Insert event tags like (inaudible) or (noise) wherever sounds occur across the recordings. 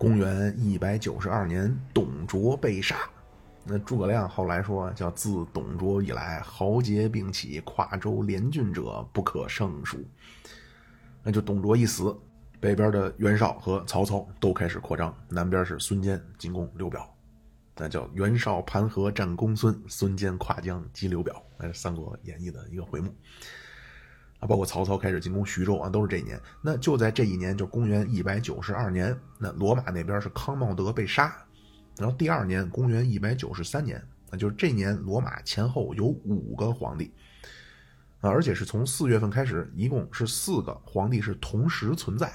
公元一百九十二年，董卓被杀。那诸葛亮后来说，叫自董卓以来，豪杰并起，跨州连郡者不可胜数。那就董卓一死，北边的袁绍和曹操都开始扩张，南边是孙坚进攻刘表，那叫袁绍盘河战公孙，孙坚跨江击刘表。那是《三国演义》的一个回目。啊，包括曹操开始进攻徐州啊，都是这一年。那就在这一年，就公元一百九十二年，那罗马那边是康茂德被杀。然后第二年，公元一百九十三年，那就是这年，罗马前后有五个皇帝，啊，而且是从四月份开始，一共是四个皇帝是同时存在，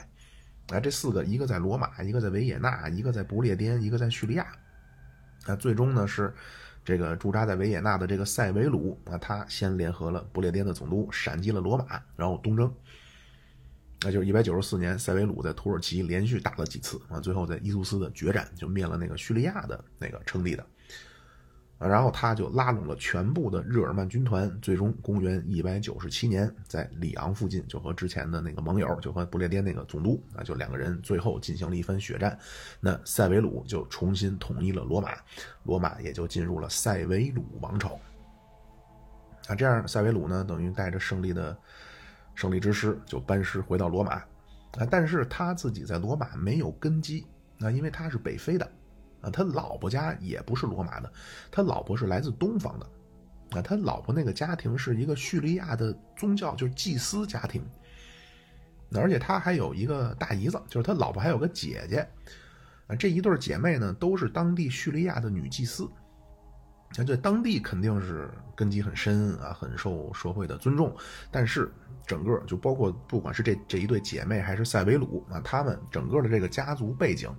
啊，这四个，一个在罗马，一个在维也纳，一个在不列颠，一个在叙利亚，啊，最终呢是这个驻扎在维也纳的这个塞维鲁，啊，他先联合了不列颠的总督，闪击了罗马，然后东征。那就是一百九十四年，塞维鲁在土耳其连续打了几次啊，最后在伊苏斯的决战就灭了那个叙利亚的那个称帝的，然后他就拉拢了全部的日耳曼军团，最终公元一百九十七年，在里昂附近就和之前的那个盟友，就和不列颠那个总督啊，就两个人最后进行了一番血战，那塞维鲁就重新统一了罗马，罗马也就进入了塞维鲁王朝。啊，这样塞维鲁呢，等于带着胜利的。胜利之师就班师回到罗马，啊，但是他自己在罗马没有根基，啊，因为他是北非的，啊，他老婆家也不是罗马的，他老婆是来自东方的，啊，他老婆那个家庭是一个叙利亚的宗教，就是祭司家庭，而且他还有一个大姨子，就是他老婆还有个姐姐，啊，这一对姐妹呢都是当地叙利亚的女祭司，那在当地肯定是根基很深啊，很受社会的尊重，但是。整个就包括不管是这这一对姐妹还是塞维鲁啊，他们整个的这个家族背景，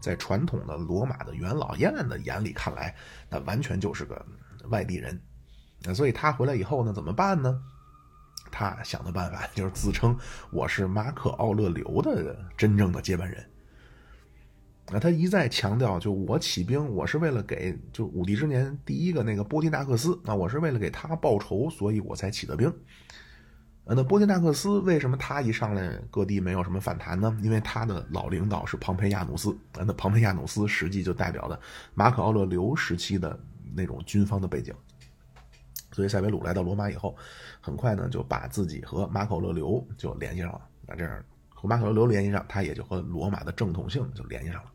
在传统的罗马的元老院的眼里看来，那完全就是个外地人。那所以他回来以后呢，怎么办呢？他想的办法就是自称我是马可奥勒留的真正的接班人。那，他一再强调，就我起兵，我是为了给就武帝之年第一个那个波提纳克斯，那我是为了给他报仇，所以我才起的兵。那波提纳克斯为什么他一上来各地没有什么反弹呢？因为他的老领导是庞培亚努斯，那庞培亚努斯实际就代表的马可奥勒留时期的那种军方的背景。所以塞维鲁来到罗马以后，很快呢就把自己和马可奥勒留就联系上了。那这样和马可奥勒留联系上，他也就和罗马的正统性就联系上了。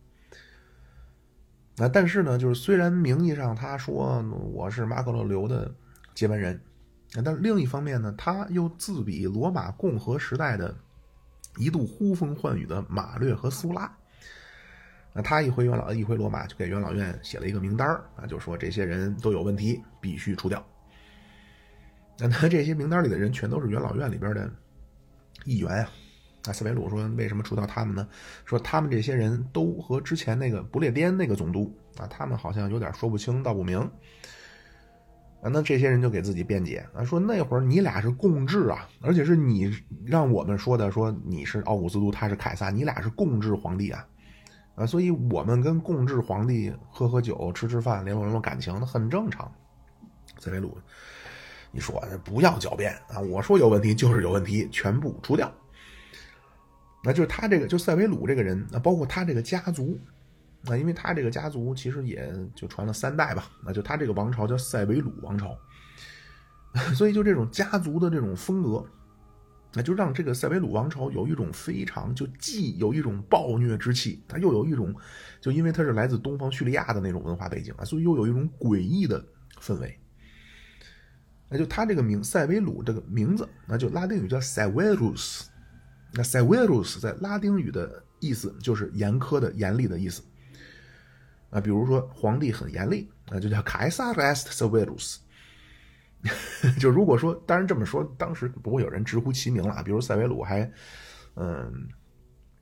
那但是呢，就是虽然名义上他说我是马可奥勒留的接班人。但另一方面呢，他又自比罗马共和时代的一度呼风唤雨的马略和苏拉。那他一回元老，一回罗马，就给元老院写了一个名单啊，就说这些人都有问题，必须除掉。那他这些名单里的人全都是元老院里边的议员啊。那斯维鲁说：“为什么除掉他们呢？说他们这些人都和之前那个不列颠那个总督啊，他们好像有点说不清道不明。”啊，那这些人就给自己辩解啊，说那会儿你俩是共治啊，而且是你让我们说的，说你是奥古斯都，他是凯撒，你俩是共治皇帝啊，啊，所以我们跟共治皇帝喝喝酒、吃吃饭、联络联络感情，那很正常。塞维鲁，你说不要狡辩啊，我说有问题就是有问题，全部除掉。那就是他这个，就塞维鲁这个人，那包括他这个家族。那因为他这个家族其实也就传了三代吧，那就他这个王朝叫塞维鲁王朝，(laughs) 所以就这种家族的这种风格，那就让这个塞维鲁王朝有一种非常就既有一种暴虐之气，他又有一种就因为他是来自东方叙利亚的那种文化背景啊，所以又有一种诡异的氛围。那就他这个名塞维鲁这个名字，那就拉丁语叫塞维鲁斯那塞维鲁斯在拉丁语的意思就是严苛的、严厉的意思。啊，比如说皇帝很严厉，那就叫凯撒 est severus。(laughs) 就如果说，当然这么说，当时不会有人直呼其名了。比如塞维鲁还，嗯，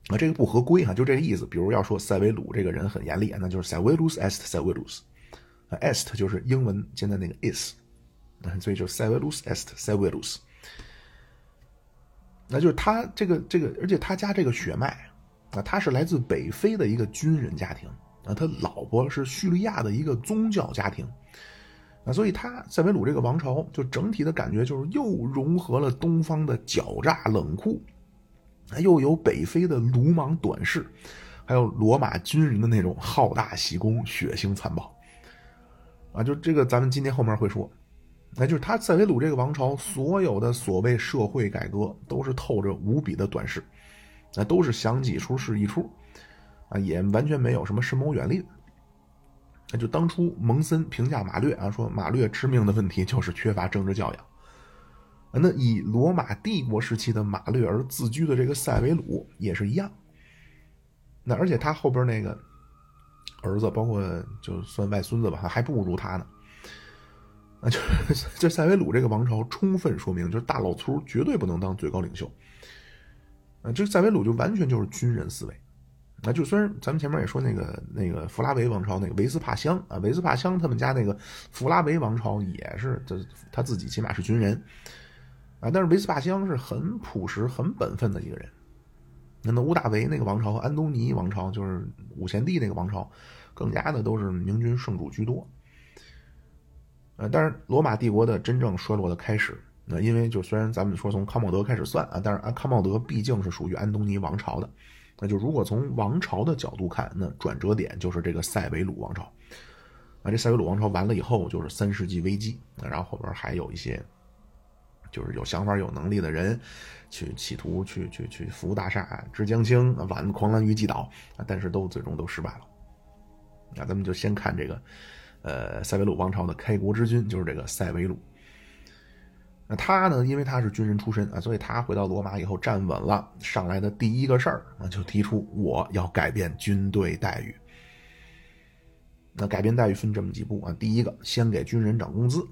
啊，这个不合规哈，就这个意思。比如要说塞维鲁这个人很严厉，那就是 severus est severus。啊，est 就是英文现在那个 is，所以就 severus est severus。那就是他这个这个，而且他家这个血脉啊，他是来自北非的一个军人家庭。啊，他老婆是叙利亚的一个宗教家庭，啊，所以他塞维鲁这个王朝就整体的感觉就是又融合了东方的狡诈冷酷，又有北非的鲁莽短视，还有罗马军人的那种好大喜功、血腥残暴。啊，就这个咱们今天后面会说，那就是他塞维鲁这个王朝所有的所谓社会改革都是透着无比的短视，那都是想几出是一出，啊，也完全没有什么深谋远虑。那就当初蒙森评价马略啊，说马略致命的问题就是缺乏政治教养。那以罗马帝国时期的马略而自居的这个塞维鲁也是一样。那而且他后边那个儿子，包括就算外孙子吧，还不如他呢。那就这塞维鲁这个王朝，充分说明就是大老粗绝对不能当最高领袖。啊，这塞维鲁就完全就是军人思维。那就虽然咱们前面也说那个那个弗拉维王朝那个维斯帕乡啊，维斯帕乡他们家那个弗拉维王朝也是，这他自己起码是军人。啊，但是维斯帕乡是很朴实、很本分的一个人。那那屋大维那个王朝和安东尼王朝，就是五贤帝那个王朝，更加的都是明君圣主居多。呃，但是罗马帝国的真正衰落的开始，那因为就虽然咱们说从康茂德开始算啊，但是啊康茂德毕竟是属于安东尼王朝的。那就如果从王朝的角度看，那转折点就是这个塞维鲁王朝。啊，这塞维鲁王朝完了以后，就是三世纪危机。然后后边还有一些。就是有想法、有能力的人，去企图去去去扶大厦、之江青、挽狂澜于既倒，但是都最终都失败了。那咱们就先看这个，呃，塞维鲁王朝的开国之君，就是这个塞维鲁。那他呢，因为他是军人出身啊，所以他回到罗马以后站稳了，上来的第一个事儿啊，就提出我要改变军队待遇。那改变待遇分这么几步啊，第一个，先给军人涨工资。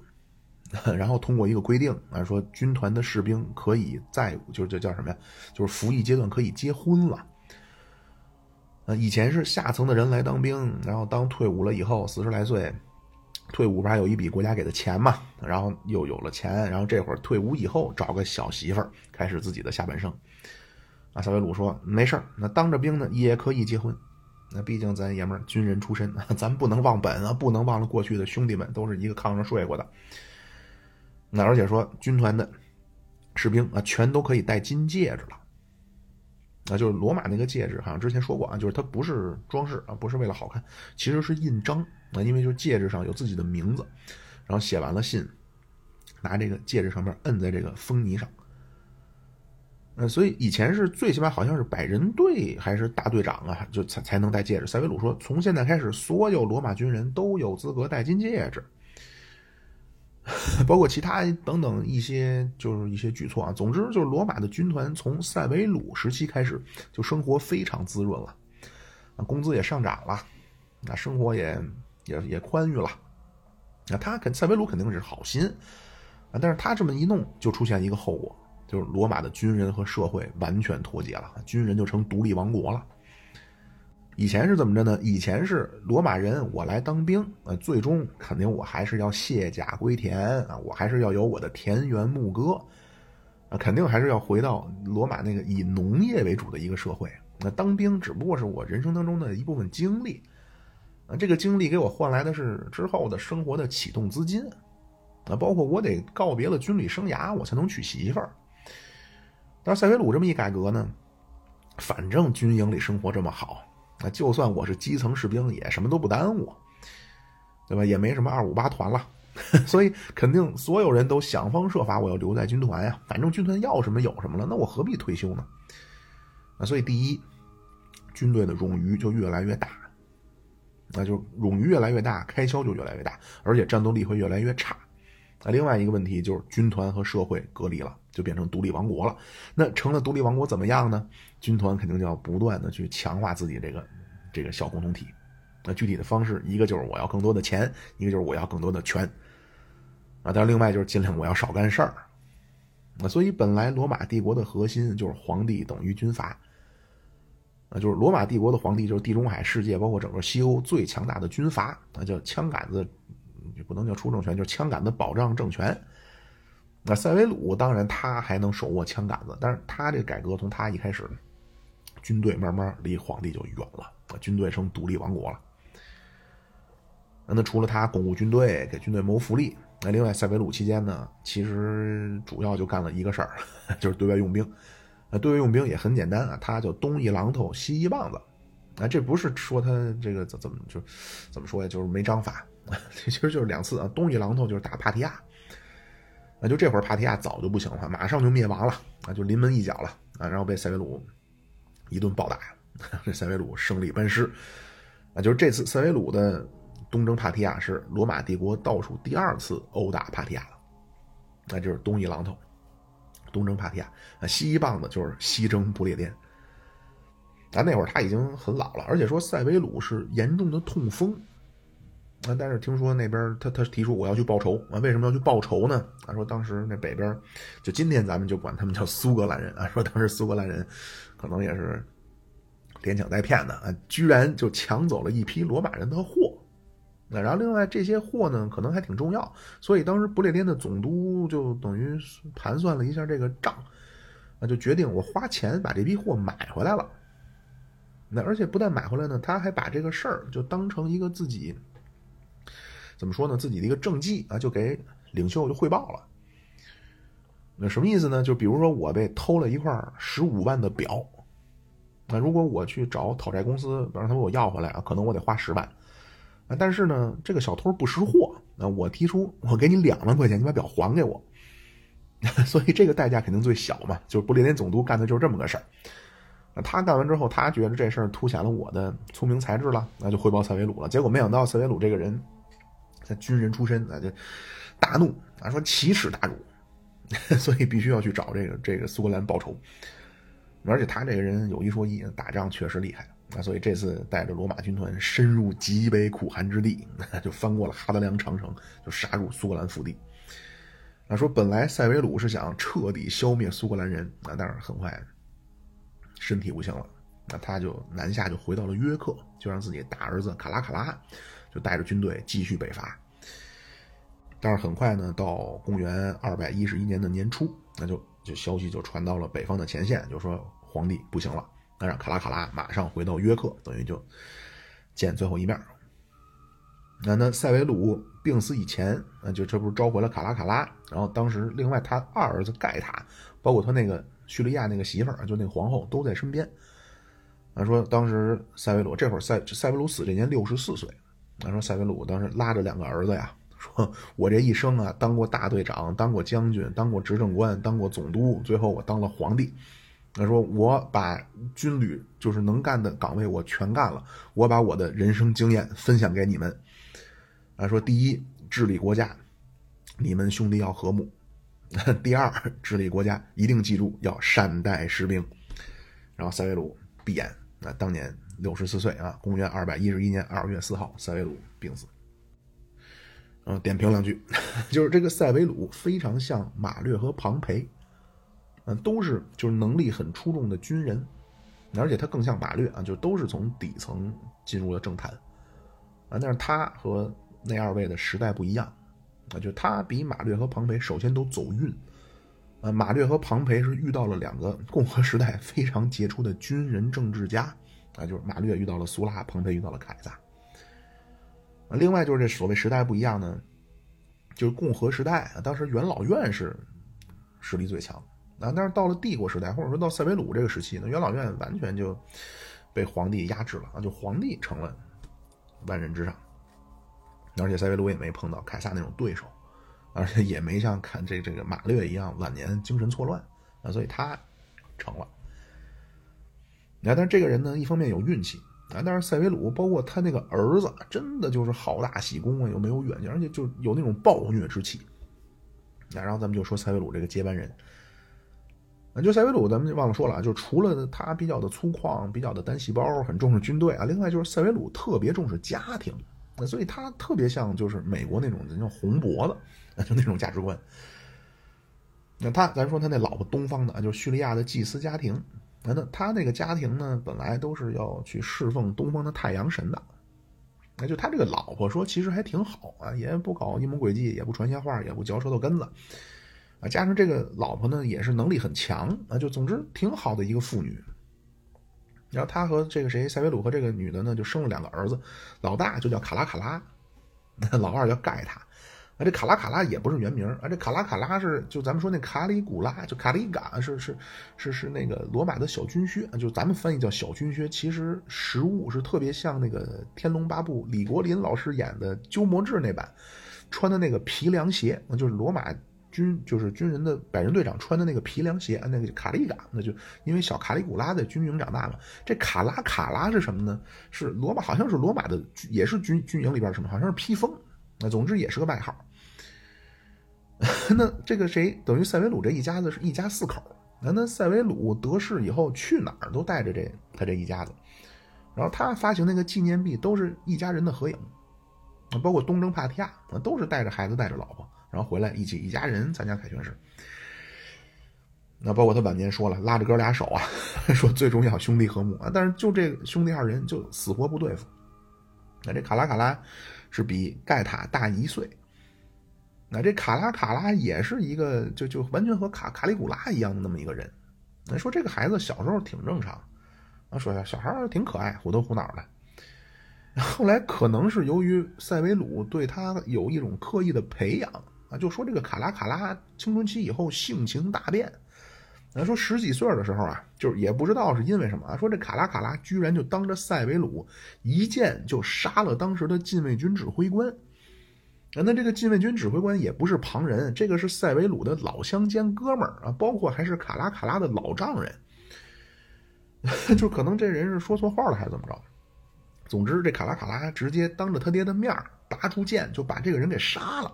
(laughs) 然后通过一个规定啊，说军团的士兵可以在就是这叫什么呀？就是服役阶段可以结婚了。呃，以前是下层的人来当兵，然后当退伍了以后，四十来岁，退伍不是还有一笔国家给的钱嘛？然后又有了钱，然后这会儿退伍以后找个小媳妇儿，开始自己的下半生。啊，萨维鲁说没事儿，那当着兵呢也可以结婚。那毕竟咱爷们儿军人出身，(laughs) 咱不能忘本啊，不能忘了过去的兄弟们都是一个炕上睡过的。那而且说军团的士兵啊，全都可以戴金戒指了。啊，就是罗马那个戒指，好像之前说过啊，就是它不是装饰啊，不是为了好看，其实是印章啊，因为就是戒指上有自己的名字，然后写完了信，拿这个戒指上面摁在这个封泥上。呃，所以以前是最起码好像是百人队还是大队长啊，就才才能戴戒指。塞维鲁说，从现在开始，所有罗马军人都有资格戴金戒指。(laughs) 包括其他等等一些，就是一些举措啊。总之，就是罗马的军团从塞维鲁时期开始，就生活非常滋润了，啊，工资也上涨了，那生活也也也宽裕了。那他肯塞维鲁肯定是好心啊，但是他这么一弄，就出现一个后果，就是罗马的军人和社会完全脱节了，军人就成独立王国了。以前是怎么着呢？以前是罗马人，我来当兵，呃，最终肯定我还是要卸甲归田啊，我还是要有我的田园牧歌，啊，肯定还是要回到罗马那个以农业为主的一个社会。那当兵只不过是我人生当中的一部分经历，啊，这个经历给我换来的是之后的生活的启动资金，啊，包括我得告别了军旅生涯，我才能娶媳妇儿。但是塞维鲁这么一改革呢，反正军营里生活这么好。那就算我是基层士兵，也什么都不耽误，对吧？也没什么二五八团了，(laughs) 所以肯定所有人都想方设法，我要留在军团呀。反正军团要什么有什么了，那我何必退休呢？啊，所以第一，军队的冗余就越来越大，那就冗余越来越大，开销就越来越大，而且战斗力会越来越差。那另外一个问题就是军团和社会隔离了，就变成独立王国了。那成了独立王国怎么样呢？军团肯定就要不断的去强化自己这个这个小共同体。那具体的方式，一个就是我要更多的钱，一个就是我要更多的权。啊，但是另外就是尽量我要少干事儿。那所以本来罗马帝国的核心就是皇帝等于军阀。啊，就是罗马帝国的皇帝就是地中海世界包括整个西欧最强大的军阀，那叫枪杆子。也不能叫出政权，就是枪杆子保障政权。那塞维鲁当然他还能手握枪杆子，但是他这改革从他一开始，军队慢慢离皇帝就远了，军队成独立王国了。那除了他巩固军队，给军队谋福利，那另外塞维鲁期间呢，其实主要就干了一个事儿，(laughs) 就是对外用兵。那对外用兵也很简单啊，他就东一榔头西一棒子。啊，这不是说他这个怎怎么就怎么说呀？就是没章法，(laughs) 其实就是两次啊。东一榔头就是打帕提亚，啊，就这会儿帕提亚早就不行了，马上就灭亡了啊，就临门一脚了啊，然后被塞维鲁一顿暴打，(laughs) 这塞维鲁胜利班师啊，就是这次塞维鲁的东征帕提亚是罗马帝国倒数第二次殴打帕提亚了，那就是东一榔头。东征帕提亚，啊，西一棒子就是西征不列颠。啊，那会儿他已经很老了，而且说塞维鲁是严重的痛风。啊，但是听说那边他他提出我要去报仇啊，为什么要去报仇呢？啊，说当时那北边，就今天咱们就管他们叫苏格兰人啊，说当时苏格兰人可能也是连抢带骗的啊，居然就抢走了一批罗马人的货。那然后另外这些货呢，可能还挺重要，所以当时不列颠的总督就等于盘算了一下这个账，那就决定我花钱把这批货买回来了。那而且不但买回来呢，他还把这个事儿就当成一个自己怎么说呢，自己的一个政绩啊，就给领袖就汇报了。那什么意思呢？就比如说我被偷了一块十五万的表，那如果我去找讨债公司，让他给我要回来啊，可能我得花十万。啊，但是呢，这个小偷不识货，那我提出我给你两万块钱，你把表还给我，(laughs) 所以这个代价肯定最小嘛。就是不列颠总督干的就是这么个事儿。那他干完之后，他觉得这事儿凸显了我的聪明才智了，那就汇报塞维鲁了。结果没想到塞维鲁这个人，他军人出身，那就大怒啊，说奇耻大辱，(laughs) 所以必须要去找这个这个苏格兰报仇。而且他这个人有一说一，打仗确实厉害。啊，所以这次带着罗马军团深入极北苦寒之地，(laughs) 就翻过了哈德良长城，就杀入苏格兰腹地。啊，说本来塞维鲁是想彻底消灭苏格兰人，啊，但是很快身体不行了，那他就南下，就回到了约克，就让自己大儿子卡拉卡拉就带着军队继续北伐。但是很快呢，到公元二百一十一年的年初，那就就消息就传到了北方的前线，就说皇帝不行了。那让卡拉卡拉马上回到约克，等于就见最后一面。那那塞维鲁病死以前，那就这不是召回了卡拉卡拉？然后当时另外他二儿子盖塔，包括他那个叙利亚那个媳妇儿，就那个皇后都在身边。他说当时塞维鲁这会儿塞塞维鲁死这年六十四岁。他说塞维鲁当时拉着两个儿子呀，说我这一生啊，当过大队长，当过将军，当过执政官，当过总督，最后我当了皇帝。他说：“我把军旅就是能干的岗位我全干了，我把我的人生经验分享给你们。他，说第一，治理国家，你们兄弟要和睦；(laughs) 第二，治理国家一定记住要善待士兵。然后塞维鲁闭眼，那当年六十四岁啊，公元二百一十一年二月四号，塞维鲁病死。嗯，点评两句，(laughs) 就是这个塞维鲁非常像马略和庞培。”嗯，都是就是能力很出众的军人，而且他更像马略啊，就都是从底层进入了政坛啊。但是他和那二位的时代不一样啊，就他比马略和庞培首先都走运啊。马略和庞培是遇到了两个共和时代非常杰出的军人政治家啊，就是马略遇到了苏拉，庞培遇到了凯撒。另外就是这所谓时代不一样呢，就是共和时代，当时元老院是实力最强。啊，但是到了帝国时代，或者说到塞维鲁这个时期呢，元老院完全就被皇帝压制了啊，就皇帝成了万人之上，而且塞维鲁也没碰到凯撒那种对手，而且也没像看这这个马略一样晚年精神错乱啊，所以他成了。那但是这个人呢，一方面有运气啊，但是塞维鲁包括他那个儿子，真的就是好大喜功啊，又没有远见，而且就有那种暴虐之气。那然后咱们就说塞维鲁这个接班人。就塞维鲁，咱们就忘了说了啊，就除了他比较的粗犷、比较的单细胞，很重视军队啊，另外就是塞维鲁特别重视家庭，所以他特别像就是美国那种叫红脖子，(laughs) 就那种价值观。那他，咱说他那老婆东方的，就是叙利亚的祭司家庭，那那他那个家庭呢，本来都是要去侍奉东方的太阳神的，那就他这个老婆说，其实还挺好啊，也不搞阴谋诡计，也不传闲话，也不嚼舌头根子。啊，加上这个老婆呢，也是能力很强啊，就总之挺好的一个妇女。然后他和这个谁塞维鲁和这个女的呢，就生了两个儿子，老大就叫卡拉卡拉，(laughs) 老二叫盖塔，啊，这卡拉卡拉也不是原名啊，这卡拉卡拉是就咱们说那卡里古拉，就卡里嘎是是是是那个罗马的小军靴，就咱们翻译叫小军靴，其实实物是特别像那个《天龙八部》李国林老师演的鸠摩智那版穿的那个皮凉鞋，就是罗马军就是军人的百人队长穿的那个皮凉鞋，那个卡里嘎，那就因为小卡里古拉在军营长大嘛。这卡拉卡拉是什么呢？是罗马好像是罗马的，也是军军营里边什么，好像是披风，那总之也是个外号。(laughs) 那这个谁等于塞维鲁这一家子是一家四口？那那塞维鲁得势以后去哪儿都带着这他这一家子，然后他发行那个纪念币都是一家人的合影，包括东征帕提亚，都是带着孩子带着老婆，然后回来一起一家人参加凯旋式。那包括他晚年说了，拉着哥俩手啊，(laughs) 说最重要兄弟和睦啊，但是就这兄弟二人就死活不对付。那这卡拉卡拉是比盖塔大一岁。那这卡拉卡拉也是一个，就就完全和卡卡里古拉一样的那么一个人。那说这个孩子小时候挺正常，啊，说小孩挺可爱，虎头虎脑的。后来可能是由于塞维鲁对他有一种刻意的培养啊，就说这个卡拉卡拉青春期以后性情大变。咱说十几岁的时候啊，就是也不知道是因为什么啊，说这卡拉卡拉居然就当着塞维鲁一剑就杀了当时的禁卫军指挥官。那这个禁卫军指挥官也不是旁人，这个是塞维鲁的老乡兼哥们儿啊，包括还是卡拉卡拉的老丈人，(laughs) 就可能这人是说错话了还是怎么着？总之，这卡拉卡拉直接当着他爹的面拔出剑就把这个人给杀了。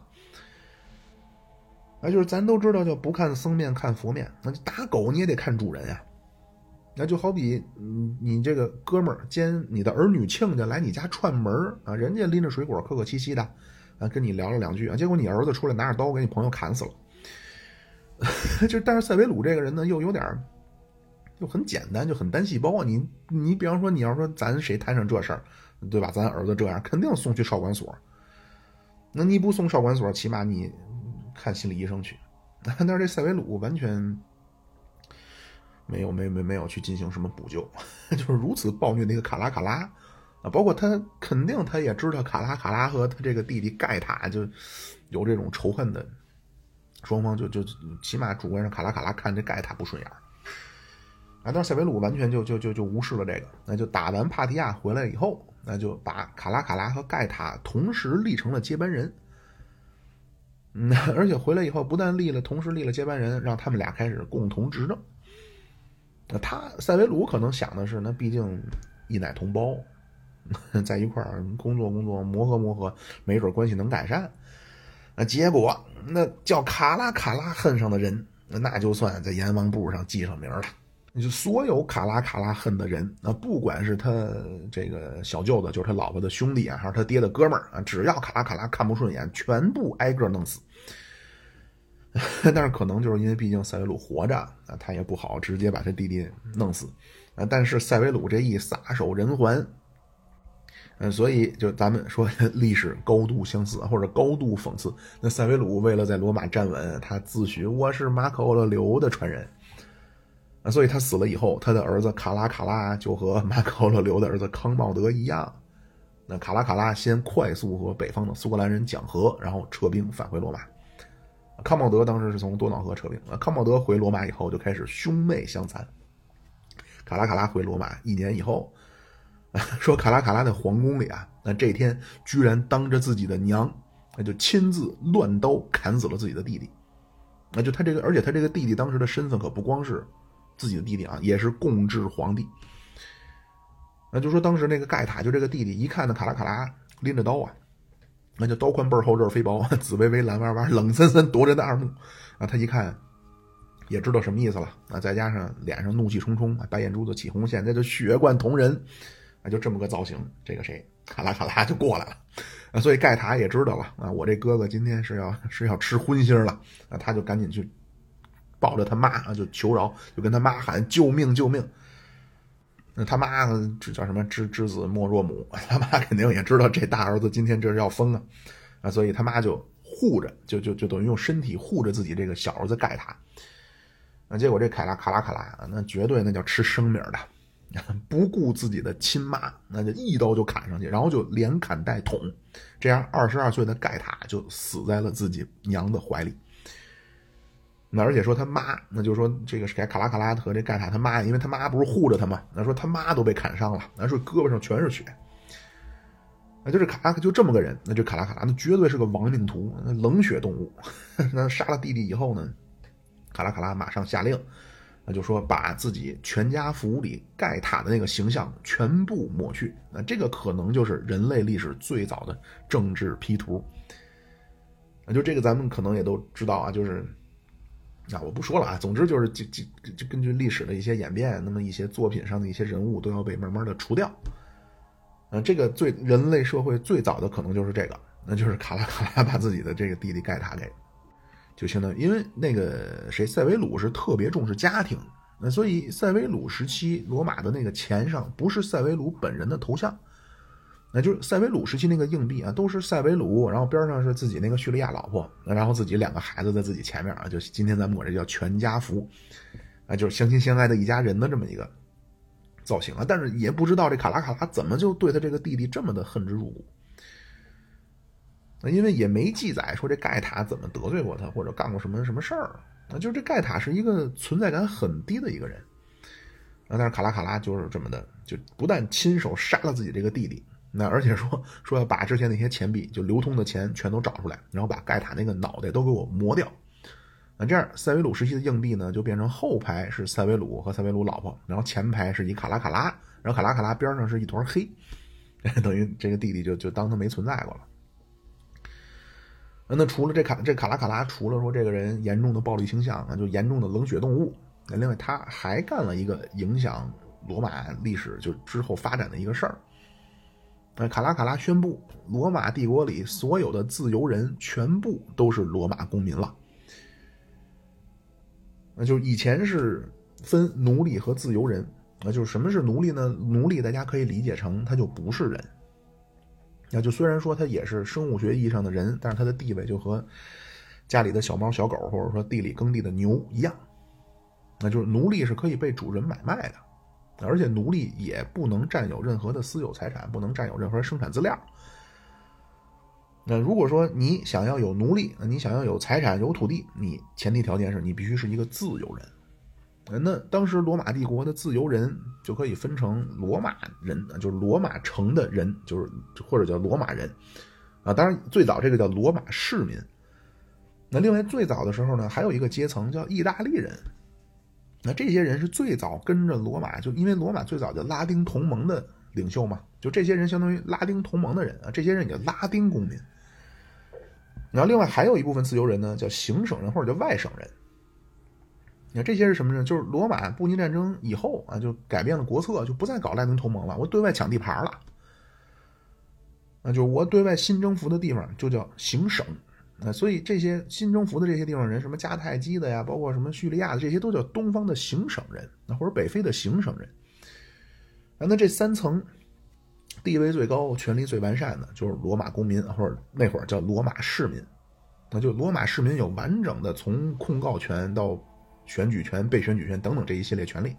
那就是咱都知道叫不看僧面看佛面，那打狗你也得看主人呀。那就好比，你这个哥们儿兼你的儿女亲家来你家串门啊，人家拎着水果客客气气的。跟你聊了两句啊，结果你儿子出来拿着刀给你朋友砍死了。(laughs) 就但是塞维鲁这个人呢，又有点又很简单，就很单细胞啊。你你比方说，你要说咱谁摊上这事儿，对吧？咱儿子这样，肯定送去少管所。那你不送少管所，起码你看心理医生去。(laughs) 但是这塞维鲁完全没有没没没有去进行什么补救，(laughs) 就是如此暴虐的一个卡拉卡拉。啊，包括他肯定他也知道卡拉卡拉和他这个弟弟盖塔就有这种仇恨的，双方就就起码主观上卡拉卡拉看这盖塔不顺眼啊，但是塞维鲁完全就就就就无视了这个，那就打完帕提亚回来以后，那就把卡拉卡拉和盖塔同时立成了接班人。嗯，(laughs) 而且回来以后不但立了，同时立了接班人，让他们俩开始共同执政。那他塞维鲁可能想的是，那毕竟一奶同胞。(laughs) 在一块儿工作工作磨合磨合，没准关系能改善。那结果那叫卡拉卡拉恨上的人，那就算在阎王簿上记上名了。就所有卡拉卡拉恨的人，那不管是他这个小舅子，就是他老婆的兄弟啊，还是他爹的哥们儿啊，只要卡拉卡拉看不顺眼，全部挨个弄死。(laughs) 但是可能就是因为毕竟塞维鲁活着啊，他也不好直接把他弟弟弄死啊。但是塞维鲁这一撒手人寰。嗯，所以就咱们说历史高度相似或者高度讽刺。那塞维鲁为了在罗马站稳，他自诩我是马可欧勒留的传人啊，所以他死了以后，他的儿子卡拉卡拉就和马可欧勒留的儿子康茂德一样。那卡拉卡拉先快速和北方的苏格兰人讲和，然后撤兵返回罗马。康茂德当时是从多瑙河撤兵啊。康茂德回罗马以后就开始兄妹相残。卡拉卡拉回罗马一年以后。(laughs) 说卡拉卡拉的皇宫里啊，那这天居然当着自己的娘，那就亲自乱刀砍死了自己的弟弟。那就他这个，而且他这个弟弟当时的身份可不光是自己的弟弟啊，也是共治皇帝。那就说当时那个盖塔就这个弟弟，一看那卡拉卡拉拎着刀啊，那就刀宽背厚，刃飞薄，(laughs) 紫薇薇蓝弯弯，冷森森夺人的二目啊。他一看也知道什么意思了啊，再加上脸上怒气冲冲，白眼珠子起红线，那就血贯瞳仁。啊，就这么个造型，这个谁卡拉卡拉就过来了，啊，所以盖塔也知道了啊，我这哥哥今天是要是要吃荤腥了，啊，他就赶紧去抱着他妈啊，就求饶，就跟他妈喊救命救命。那他妈这叫什么？知知子莫若母，(laughs) 他妈肯定也知道这大儿子今天这是要疯啊，啊，所以他妈就护着，就就就等于用身体护着自己这个小儿子盖塔。那结果这凯拉卡拉卡拉，那绝对那叫吃生米的。不顾自己的亲妈，那就一刀就砍上去，然后就连砍带捅，这样二十二岁的盖塔就死在了自己娘的怀里。那而且说他妈，那就说这个是卡拉卡拉和这盖塔他妈，因为他妈不是护着他嘛，那说他妈都被砍伤了，那说胳膊上全是血。那就是卡拉就这么个人，那就卡拉卡拉，那绝对是个亡命徒，冷血动物。(laughs) 那杀了弟弟以后呢，卡拉卡拉马上下令。那就说把自己全家福里盖塔的那个形象全部抹去，那这个可能就是人类历史最早的政治 P 图。那就这个咱们可能也都知道啊，就是啊我不说了啊，总之就是就就就根据历史的一些演变，那么一些作品上的一些人物都要被慢慢的除掉。嗯，这个最人类社会最早的可能就是这个，那就是卡拉卡拉把自己的这个弟弟盖塔给。就相当于，因为那个谁，塞维鲁是特别重视家庭，那所以塞维鲁时期罗马的那个钱上不是塞维鲁本人的头像，那就是塞维鲁时期那个硬币啊，都是塞维鲁，然后边上是自己那个叙利亚老婆，然后自己两个孩子在自己前面啊，就今天咱们管这叫全家福，啊，就是相亲相爱的一家人的这么一个造型啊，但是也不知道这卡拉卡拉怎么就对他这个弟弟这么的恨之入骨。那因为也没记载说这盖塔怎么得罪过他，或者干过什么什么事儿。那就是这盖塔是一个存在感很低的一个人。啊，但是卡拉卡拉就是这么的，就不但亲手杀了自己这个弟弟，那而且说说要把之前那些钱币就流通的钱全都找出来，然后把盖塔那个脑袋都给我磨掉。那这样塞维鲁时期的硬币呢，就变成后排是塞维鲁和塞维鲁老婆，然后前排是一卡拉卡拉，然后卡拉卡拉边上是一团黑，(laughs) 等于这个弟弟就就当他没存在过了。那除了这卡这卡拉卡拉，除了说这个人严重的暴力倾向啊，就严重的冷血动物，那另外他还干了一个影响罗马历史就之后发展的一个事儿。那卡拉卡拉宣布，罗马帝国里所有的自由人全部都是罗马公民了。那就以前是分奴隶和自由人，那就是什么是奴隶呢？奴隶大家可以理解成他就不是人。那就虽然说他也是生物学意义上的人，但是他的地位就和家里的小猫小狗，或者说地里耕地的牛一样。那就是奴隶是可以被主人买卖的，而且奴隶也不能占有任何的私有财产，不能占有任何生产资料。那如果说你想要有奴隶，你想要有财产、有土地，你前提条件是你必须是一个自由人。那当时罗马帝国的自由人就可以分成罗马人，就是罗马城的人，就是或者叫罗马人，啊，当然最早这个叫罗马市民。那另外最早的时候呢，还有一个阶层叫意大利人。那这些人是最早跟着罗马，就因为罗马最早叫拉丁同盟的领袖嘛，就这些人相当于拉丁同盟的人啊，这些人也叫拉丁公民。然后另外还有一部分自由人呢，叫行省人或者叫外省人。你看这些是什么呢？就是罗马布匿战争以后啊，就改变了国策，就不再搞拉丁同盟了。我对外抢地盘了，那就我对外新征服的地方就叫行省啊。所以这些新征服的这些地方人，什么迦太基的呀，包括什么叙利亚的，这些都叫东方的行省人，那或者北非的行省人。啊，那这三层地位最高、权力最完善的，就是罗马公民，或者那会儿叫罗马市民。那就罗马市民有完整的从控告权到。选举权、被选举权等等这一系列权利。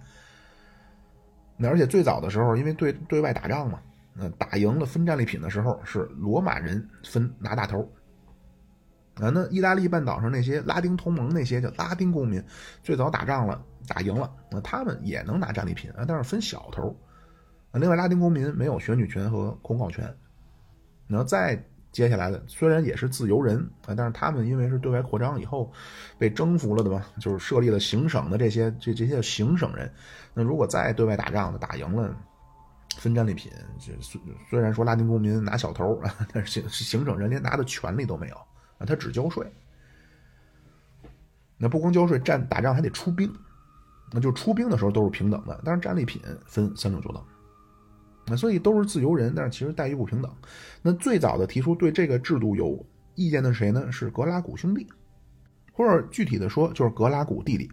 那而且最早的时候，因为对对外打仗嘛，那打赢了分战利品的时候，是罗马人分拿大头。啊，那意大利半岛上那些拉丁同盟那些叫拉丁公民，最早打仗了，打赢了，那他们也能拿战利品啊，但是分小头。啊另外，拉丁公民没有选举权和控告权。然后再。接下来的虽然也是自由人啊，但是他们因为是对外扩张以后被征服了的嘛，就是设立了行省的这些这这些行省人。那如果再对外打仗的打赢了，分战利品，虽虽然说拉丁公民拿小头啊，(laughs) 但是行行省人连拿的权利都没有啊，他只交税。那不光交税，战打仗还得出兵，那就出兵的时候都是平等的，但是战利品分三六九等。那所以都是自由人，但是其实待遇不平等。那最早的提出对这个制度有意见的谁呢？是格拉古兄弟，或者具体的说就是格拉古弟弟。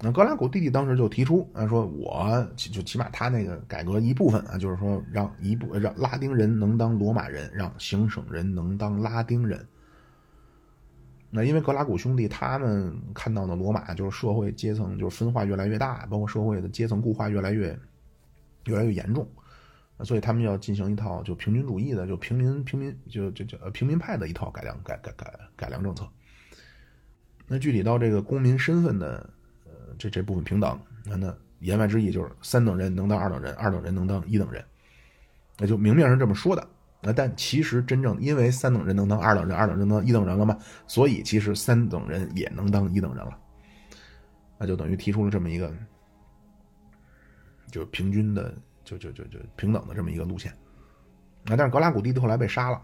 那格拉古弟弟当时就提出啊，说我就起码他那个改革一部分啊，就是说让一部让拉丁人能当罗马人，让行省人能当拉丁人。那因为格拉古兄弟他们看到的罗马就是社会阶层就是分化越来越大，包括社会的阶层固化越来越。越来越严重，所以他们要进行一套就平均主义的，就平民平民就就叫平民派的一套改良改改改改良政策。那具体到这个公民身份的呃这这部分平等，那那言外之意就是三等人能当二等人，二等人能当一等人，那就明面上这么说的。那但其实真正因为三等人能当二等人，二等人能当一等人了嘛，所以其实三等人也能当一等人了。那就等于提出了这么一个，就平均的，就就就就平等的这么一个路线。啊，但是格拉古蒂后来被杀了，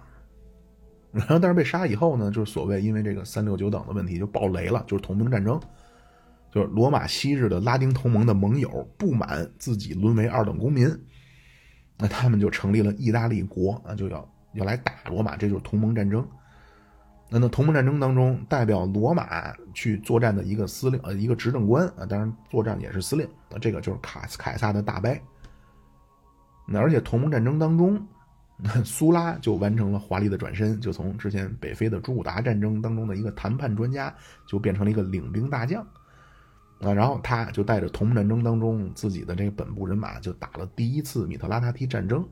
然后但是被杀以后呢，就是所谓因为这个三六九等的问题就爆雷了，就是同盟战争，就是罗马昔日的拉丁同盟的盟友不满自己沦为二等公民。那他们就成立了意大利国啊，就要要来打罗马，这就是同盟战争。那那同盟战争当中，代表罗马去作战的一个司令呃一个执政官啊，当然作战也是司令，那这个就是卡凯撒的大伯。那而且同盟战争当中，(laughs) 苏拉就完成了华丽的转身，就从之前北非的朱古达战争当中的一个谈判专家，就变成了一个领兵大将。啊，然后他就带着同盟战争当中自己的这个本部人马，就打了第一次米特拉达提战争。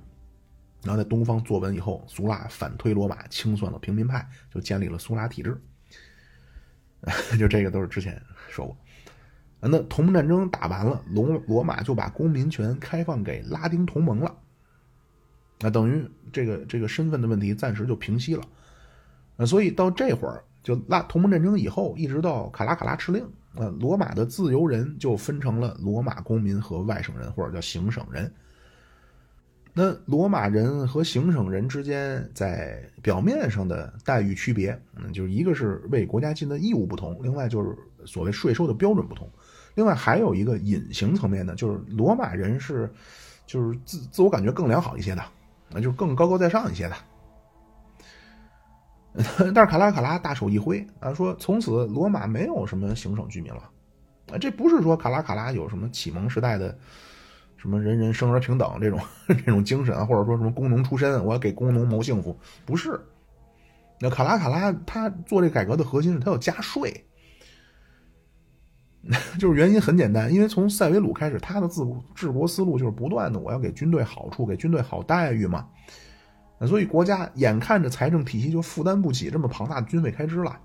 然后在东方坐稳以后，苏拉反推罗马，清算了平民派，就建立了苏拉体制。(laughs) 就这个都是之前说过。那同盟战争打完了，罗罗马就把公民权开放给拉丁同盟了。那等于这个这个身份的问题暂时就平息了。所以到这会儿，就拉同盟战争以后，一直到卡拉卡拉敕令。呃，罗马的自由人就分成了罗马公民和外省人，或者叫行省人。那罗马人和行省人之间在表面上的待遇区别，嗯，就是一个是为国家尽的义务不同，另外就是所谓税收的标准不同。另外还有一个隐形层面的，就是罗马人是就是自自我感觉更良好一些的，那就更高高在上一些的。(laughs) 但是卡拉卡拉大手一挥啊，说从此罗马没有什么行省居民了啊！这不是说卡拉卡拉有什么启蒙时代的什么人人生而平等这种 (laughs) 这种精神啊，或者说什么工农出身，我要给工农谋幸福，不是。那卡拉卡拉他做这改革的核心是他要加税，(laughs) 就是原因很简单，因为从塞维鲁开始，他的治治国思路就是不断的我要给军队好处，给军队好待遇嘛。所以国家眼看着财政体系就负担不起这么庞大的军费开支了，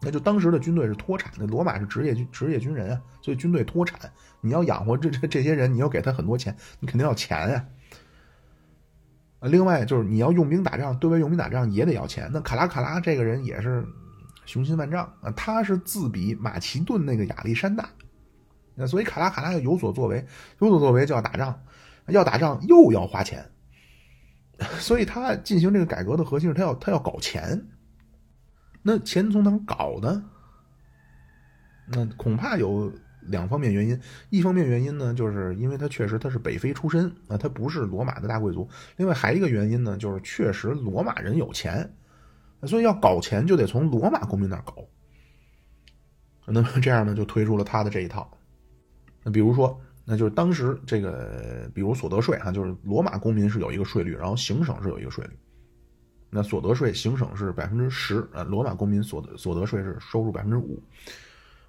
那就当时的军队是脱产的。罗马是职业军职业军人啊，所以军队脱产，你要养活这这这些人，你要给他很多钱，你肯定要钱呀。另外就是你要用兵打仗，对外用兵打仗也得要钱。那卡拉卡拉这个人也是雄心万丈啊，他是自比马其顿那个亚历山大，那所以卡拉卡拉要有所作为，有所作为就要打仗，要打仗又要花钱。(laughs) 所以他进行这个改革的核心是他要他要搞钱，那钱从哪搞呢？那恐怕有两方面原因，一方面原因呢，就是因为他确实他是北非出身啊，他不是罗马的大贵族。另外还一个原因呢，就是确实罗马人有钱，所以要搞钱就得从罗马公民那儿搞。那么这样呢，就推出了他的这一套。那比如说。那就是当时这个，比如所得税哈，就是罗马公民是有一个税率，然后行省是有一个税率。那所得税行省是百分之十，呃，罗马公民所得所得税是收入百分之五。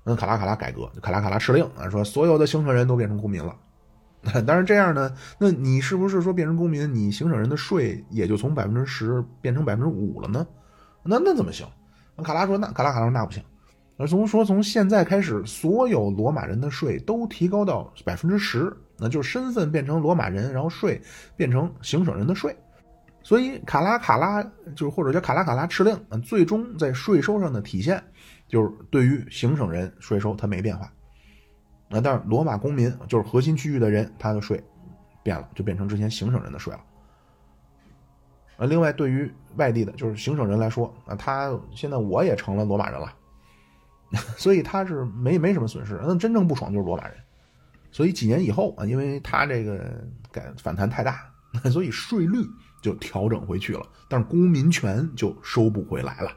那卡拉卡拉改革，卡拉卡拉敕令啊，说所有的行省人都变成公民了。(laughs) 当然这样呢，那你是不是说变成公民，你行省人的税也就从百分之十变成百分之五了呢？那那怎么行？卡拉说那卡拉卡拉说那不行。而从说从现在开始，所有罗马人的税都提高到百分之十，那就是身份变成罗马人，然后税变成行省人的税。所以卡拉卡拉就是或者叫卡拉卡拉敕令，最终在税收上的体现就是对于行省人税收它没变化。啊，但是罗马公民就是核心区域的人，他的税变了，就变成之前行省人的税了。啊，另外对于外地的，就是行省人来说，啊，他现在我也成了罗马人了。(laughs) 所以他是没没什么损失，那真正不爽就是罗马人。所以几年以后啊，因为他这个改反弹太大，(laughs) 所以税率就调整回去了，但是公民权就收不回来了。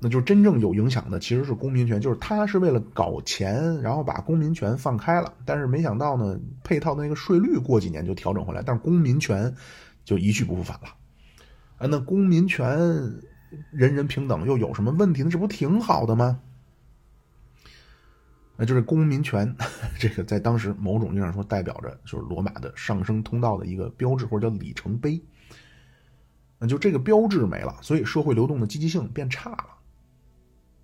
那就真正有影响的其实是公民权，就是他是为了搞钱，然后把公民权放开了，但是没想到呢，配套的那个税率过几年就调整回来，但是公民权就一去不复返了。啊，那公民权。人人平等又有什么问题呢？这不挺好的吗？那就是公民权，(laughs) 这个在当时某种意义上说代表着就是罗马的上升通道的一个标志或者叫里程碑。那就这个标志没了，所以社会流动的积极性变差了。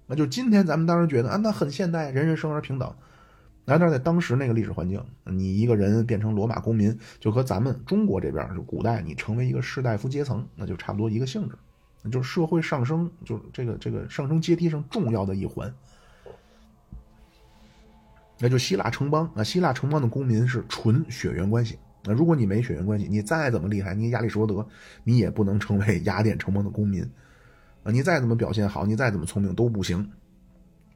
那就今天咱们当然觉得啊，那很现代，人人生而平等。那但是在当时那个历史环境，你一个人变成罗马公民，就和咱们中国这边就古代你成为一个士大夫阶层，那就差不多一个性质。就是社会上升，就是这个这个上升阶梯上重要的一环。那就希腊城邦啊，希腊城邦的公民是纯血缘关系。那如果你没血缘关系，你再怎么厉害，你亚里士多德，你也不能成为 (laughs) 雅典城邦的公民啊！你再怎么表现好，你再怎么聪明都不行。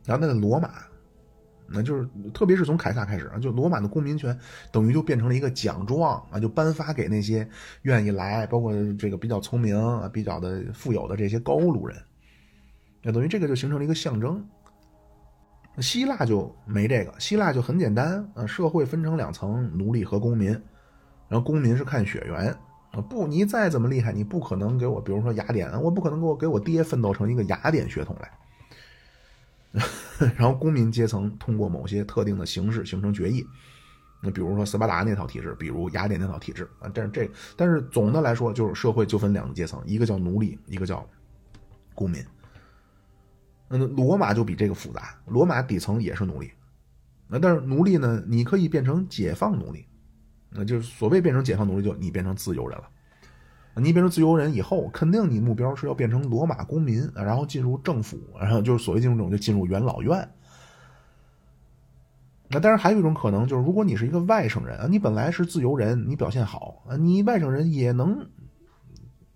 然后那个罗马，那就是特别是从凯撒开始啊，就罗马的公民权等于就变成了一个奖状啊，就颁发给那些愿意来，包括这个比较聪明啊、比较的富有的这些高卢人。那等于这个就形成了一个象征。希腊就没这个，希腊就很简单啊，社会分成两层，奴隶和公民。然后公民是看血缘啊，不，你再怎么厉害，你不可能给我，比如说雅典，我不可能给我给我爹奋斗成一个雅典血统来。(laughs) 然后公民阶层通过某些特定的形式形成决议，那比如说斯巴达那套体制，比如雅典那套体制啊，但是这但是总的来说就是社会就分两个阶层，一个叫奴隶，一个叫公民。嗯，罗马就比这个复杂，罗马底层也是奴隶，那但是奴隶呢，你可以变成解放奴隶。那就是所谓变成解放奴隶，就你变成自由人了。你变成自由人以后，肯定你目标是要变成罗马公民，然后进入政府，然后就是所谓进入这种就进入元老院。那当然还有一种可能，就是如果你是一个外省人啊，你本来是自由人，你表现好啊，你外省人也能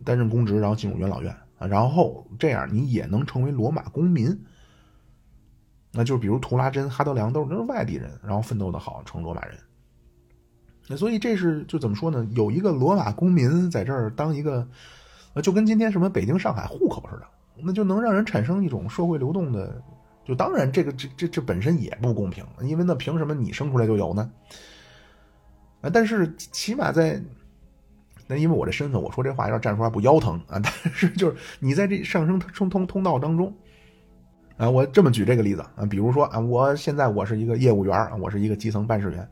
担任公职，然后进入元老院啊，然后这样你也能成为罗马公民。那就比如图拉真、哈德良都是都是外地人，然后奋斗的好，成罗马人。那所以这是就怎么说呢？有一个罗马公民在这儿当一个，就跟今天什么北京、上海户口似的，那就能让人产生一种社会流动的。就当然这个这这这本身也不公平，因为那凭什么你生出来就有呢？啊，但是起码在那因为我这身份，我说这话要站出来不腰疼啊。(laughs) 但是就是你在这上升通通通道当中，啊，我这么举这个例子啊，比如说啊，我现在我是一个业务员，我是一个基层办事员。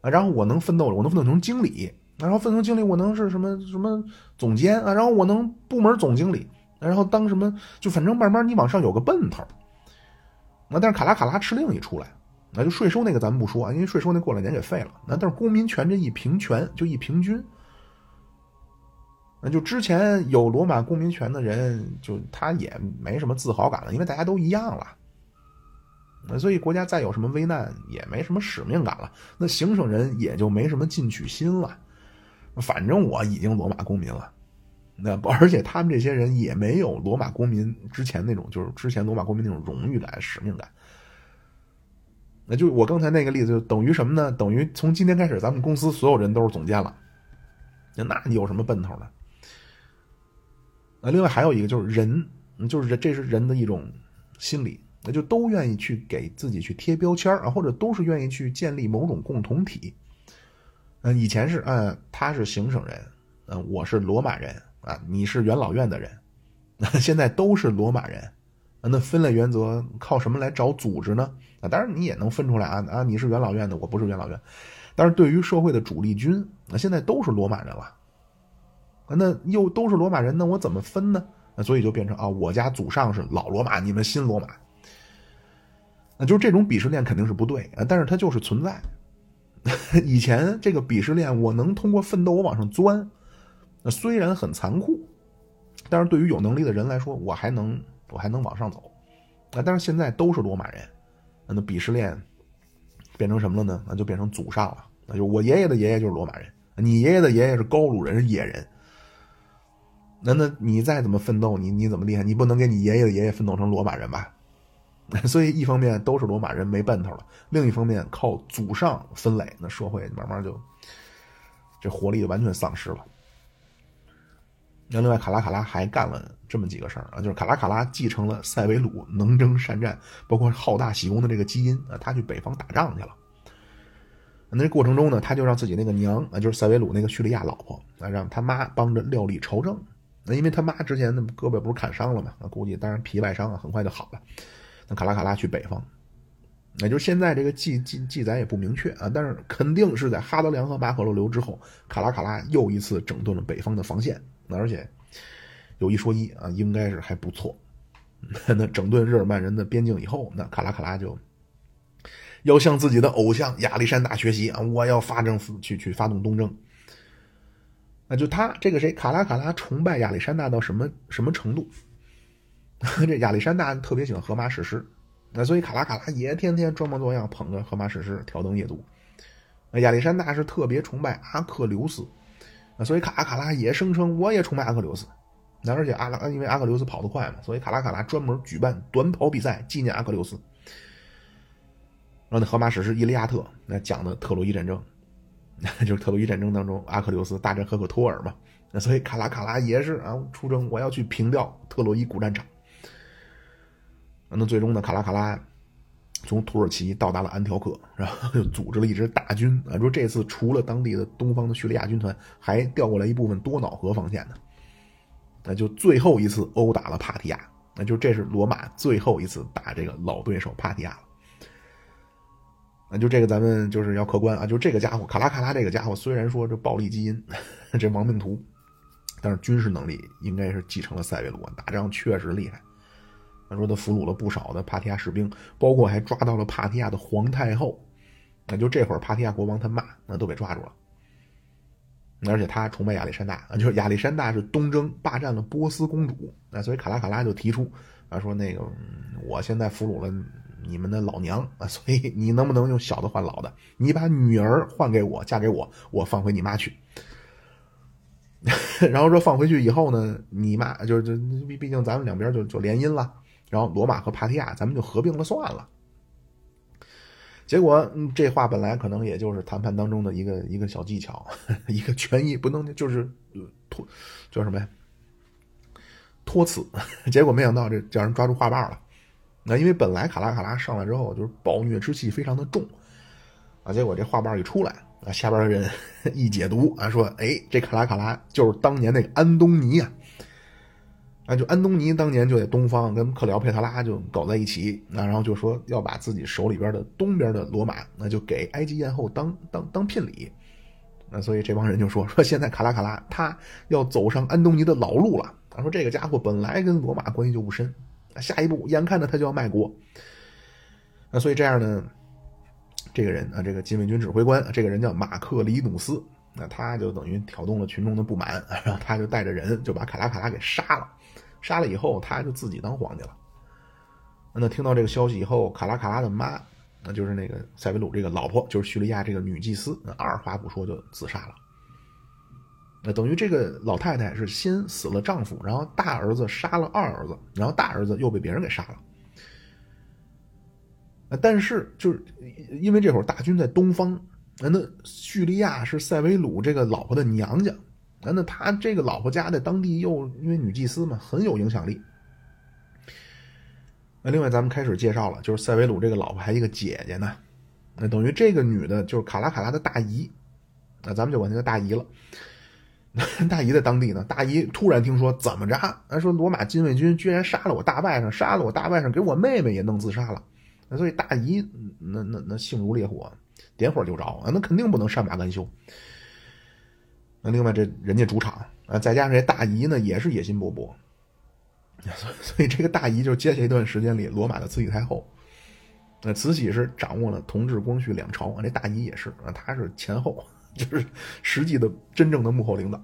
啊，然后我能奋斗，我能奋斗成经理，然后奋斗经理，我能是什么什么总监啊，然后我能部门总经理，然后当什么，就反正慢慢你往上有个奔头。那但是卡拉卡拉敕令一出来，那就税收那个咱们不说啊，因为税收那过两年给废了。那但是公民权这一平权就一平均，那就之前有罗马公民权的人，就他也没什么自豪感了，因为大家都一样了。那所以国家再有什么危难也没什么使命感了，那行省人也就没什么进取心了。反正我已经罗马公民了，那而且他们这些人也没有罗马公民之前那种，就是之前罗马公民那种荣誉感、使命感。那就我刚才那个例子，就等于什么呢？等于从今天开始，咱们公司所有人都是总监了。那你有什么奔头呢？那另外还有一个就是人，就是这是人的一种心理。那就都愿意去给自己去贴标签啊，或者都是愿意去建立某种共同体。嗯，以前是，嗯，他是行省人，嗯，我是罗马人啊，你是元老院的人，那 (laughs) 现在都是罗马人，那分类原则靠什么来找组织呢？啊，当然你也能分出来啊啊，你是元老院的，我不是元老院，但是对于社会的主力军，那现在都是罗马人了，那又都是罗马人，那我怎么分呢？那所以就变成啊，我家祖上是老罗马，你们新罗马。那就是这种鄙视链肯定是不对啊，但是它就是存在。(laughs) 以前这个鄙视链，我能通过奋斗我往上钻，那虽然很残酷，但是对于有能力的人来说，我还能我还能往上走。啊，但是现在都是罗马人，那鄙视链变成什么了呢？那就变成祖上了。那就我爷爷的爷爷就是罗马人，你爷爷的爷爷是高卢人，是野人。那那你再怎么奋斗，你你怎么厉害，你不能给你爷爷的爷爷奋斗成罗马人吧？(laughs) 所以，一方面都是罗马人没奔头了；另一方面，靠祖上分类，那社会慢慢就这活力就完全丧失了。那另外，卡拉卡拉还干了这么几个事儿啊，就是卡拉卡拉继承了塞维鲁能征善战，包括好大喜功的这个基因啊，他去北方打仗去了。那过程中呢，他就让自己那个娘啊，就是塞维鲁那个叙利亚老婆啊，让他妈帮着料理朝政。那因为他妈之前那胳膊不是砍伤了嘛，那估计当然皮外伤啊，很快就好了。卡拉卡拉去北方，那就是现在这个记记记载也不明确啊，但是肯定是在哈德良和马可洛流之后，卡拉卡拉又一次整顿了北方的防线，那而且有一说一啊，应该是还不错。(laughs) 那整顿日耳曼人的边境以后，那卡拉卡拉就要向自己的偶像亚历山大学习啊！我要发政府去去发动东征。那就他这个谁卡拉卡拉崇拜亚历山大到什么什么程度？(laughs) 这亚历山大特别喜欢荷马史诗，那所以卡拉卡拉也天天装模作样捧着荷马史诗挑灯夜读。亚历山大是特别崇拜阿克琉斯，所以卡拉卡拉也声称我也崇拜阿克琉斯。那而且阿拉因为阿克琉斯跑得快嘛，所以卡拉卡拉专门举办短跑比赛纪念阿克琉斯。然后那荷马史诗《伊利亚特》那讲的特洛伊战争，那 (laughs) 就是特洛伊战争当中阿克琉斯大战赫克托尔嘛。那所以卡拉卡拉也是啊出征，我要去平掉特洛伊古战场。那最终呢，卡拉卡拉从土耳其到达了安条克，然后就组织了一支大军啊，说这次除了当地的东方的叙利亚军团，还调过来一部分多瑙河防线的。那就最后一次殴打了帕提亚，那就这是罗马最后一次打这个老对手帕提亚了。那就这个咱们就是要客观啊，就这个家伙卡拉卡拉这个家伙，虽然说这暴力基因，(laughs) 这亡命徒，但是军事能力应该是继承了塞维鲁，打仗确实厉害。他说他俘虏了不少的帕提亚士兵，包括还抓到了帕提亚的皇太后。那就这会儿帕提亚国王他妈那都被抓住了。而且他崇拜亚历山大，(laughs) 就是亚历山大是东征霸占了波斯公主，那所以卡拉卡拉就提出啊，说那个我现在俘虏了你们的老娘啊，(laughs) 所以你能不能用小的换老的？你把女儿换给我，嫁给我，我放回你妈去。(laughs) 然后说放回去以后呢，你妈就是毕毕竟咱们两边就就联姻了，然后罗马和帕提亚咱们就合并了算了。结果，这话本来可能也就是谈判当中的一个一个小技巧，(laughs) 一个权益不能就是托叫什么呀？托词。(laughs) 结果没想到这叫人抓住话把了。那因为本来卡拉卡拉上来之后就是暴虐之气非常的重啊，结果这话把一出来啊，下边的人 (laughs) 一解读啊，说哎，这卡拉卡拉就是当年那个安东尼啊。那就安东尼当年就在东方跟克里奥佩特拉就搞在一起，那然后就说要把自己手里边的东边的罗马，那就给埃及艳后当当当聘礼，那所以这帮人就说说现在卡拉卡拉他要走上安东尼的老路了。他说这个家伙本来跟罗马关系就不深，下一步眼看着他就要卖国，那所以这样呢，这个人啊，这个禁卫军指挥官，这个人叫马克里努斯，那他就等于挑动了群众的不满，(laughs) 然后他就带着人就把卡拉卡拉给杀了。杀了以后，他就自己当皇帝了。那听到这个消息以后，卡拉卡拉的妈，那就是那个塞维鲁这个老婆，就是叙利亚这个女祭司，二话不说就自杀了。那等于这个老太太是先死了丈夫，然后大儿子杀了二儿子，然后大儿子又被别人给杀了。但是就是因为这会儿大军在东方，那叙利亚是塞维鲁这个老婆的娘家。那那他这个老婆家在当地又因为女祭司嘛很有影响力。那另外咱们开始介绍了，就是塞维鲁这个老婆还一个姐姐呢，那等于这个女的就是卡拉卡拉的大姨，那咱们就管她叫大姨了。(laughs) 大姨在当地呢，大姨突然听说怎么着？啊，说罗马禁卫军居然杀了我大外甥，杀了我大外甥，给我妹妹也弄自杀了。那所以大姨那那那性如烈火，点火就着啊，那肯定不能善罢甘休。那另外这人家主场啊，再加上这大姨呢，也是野心勃勃，(laughs) 所以所以这个大姨就接下一段时间里，罗马的慈禧太后，那慈禧是掌握了同治、光绪两朝，这大姨也是啊，她是前后，(laughs) 就是实际的真正的幕后领导。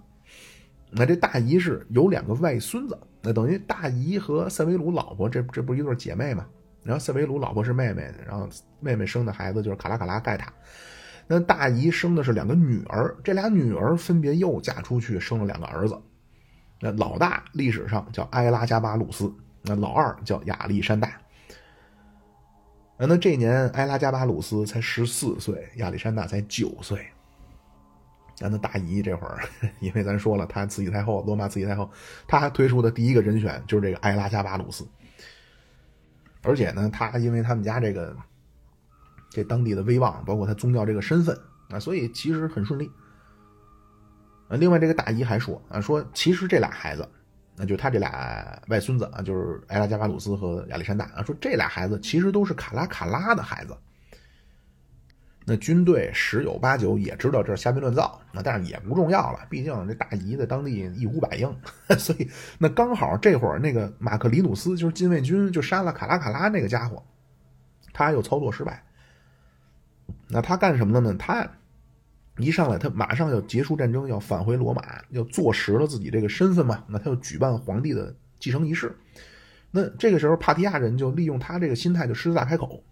那这大姨是有两个外孙子，那等于大姨和塞维鲁老婆，这这不是一对姐妹吗？然后塞维鲁老婆是妹妹，然后妹妹生的孩子就是卡拉卡拉盖塔。那大姨生的是两个女儿，这俩女儿分别又嫁出去，生了两个儿子。那老大历史上叫埃拉加巴鲁斯，那老二叫亚历山大。那这年埃拉加巴鲁斯才十四岁，亚历山大才九岁。咱的大姨这会儿，(laughs) 因为咱说了，她慈禧太后，罗马慈禧太后，她还推出的第一个人选就是这个埃拉加巴鲁斯。而且呢，他因为他们家这个。这当地的威望，包括他宗教这个身份啊，所以其实很顺利。啊，另外这个大姨还说啊，说其实这俩孩子，那就他这俩外孙子啊，就是埃拉加巴鲁斯和亚历山大啊，说这俩孩子其实都是卡拉卡拉的孩子。那军队十有八九也知道这是瞎编乱造，那但是也不重要了，毕竟这大姨在当地一呼百应，(laughs) 所以那刚好这会儿那个马克里努斯就是禁卫军就杀了卡拉卡拉那个家伙，他又操作失败。那他干什么了呢？他一上来他马上要结束战争，要返回罗马，要坐实了自己这个身份嘛。那他要举办皇帝的继承仪式。那这个时候帕提亚人就利用他这个心态，就狮子大开口。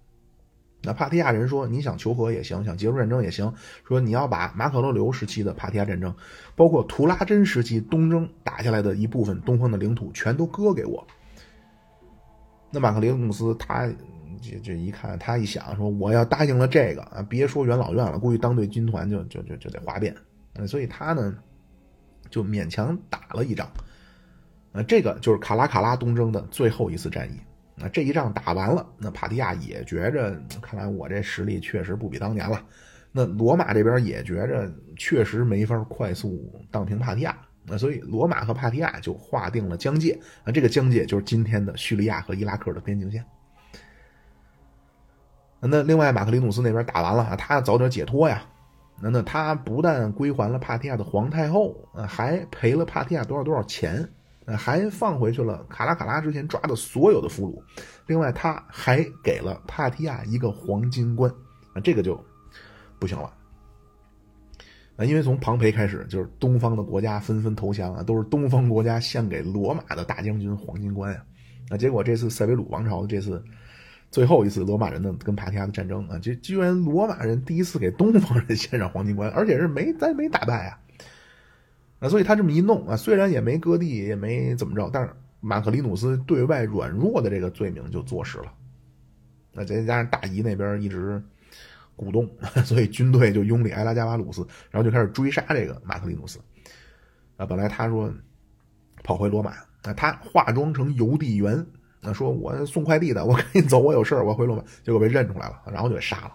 那帕提亚人说：“你想求和也行，想结束战争也行。说你要把马可罗留时期的帕提亚战争，包括图拉真时期东征打下来的一部分东方的领土，全都割给我。”那马克雷姆斯他这这一看，他一想说：“我要答应了这个啊，别说元老院了，估计当队军团就就就就得哗变。”所以他呢就勉强打了一仗。啊，这个就是卡拉卡拉东征的最后一次战役。那这一仗打完了，那帕提亚也觉着，看来我这实力确实不比当年了。那罗马这边也觉着，确实没法快速荡平帕提亚。那所以罗马和帕提亚就划定了疆界。啊，这个疆界就是今天的叙利亚和伊拉克的边境线。那另外马克里努斯那边打完了，他早点解脱呀。那那他不但归还了帕提亚的皇太后，还赔了帕提亚多少多少钱。还放回去了卡拉卡拉之前抓的所有的俘虏，另外他还给了帕提亚一个黄金冠，啊，这个就不行了，啊，因为从庞培开始就是东方的国家纷纷投降啊，都是东方国家献给罗马的大将军黄金冠呀，啊，结果这次塞维鲁王朝的这次最后一次罗马人的跟帕提亚的战争啊，就居然罗马人第一次给东方人献上黄金冠，而且是没咱没打败啊。啊，所以他这么一弄啊，虽然也没割地，也没怎么着，但是马克里努斯对外软弱的这个罪名就坐实了。那再加上大姨那边一直鼓动，(laughs) 所以军队就拥立埃拉加巴鲁斯，然后就开始追杀这个马克里努斯。啊，本来他说跑回罗马，那他化妆成邮递员，那说我送快递的，我赶紧走，我有事我回罗马，结果被认出来了，然后就给杀了。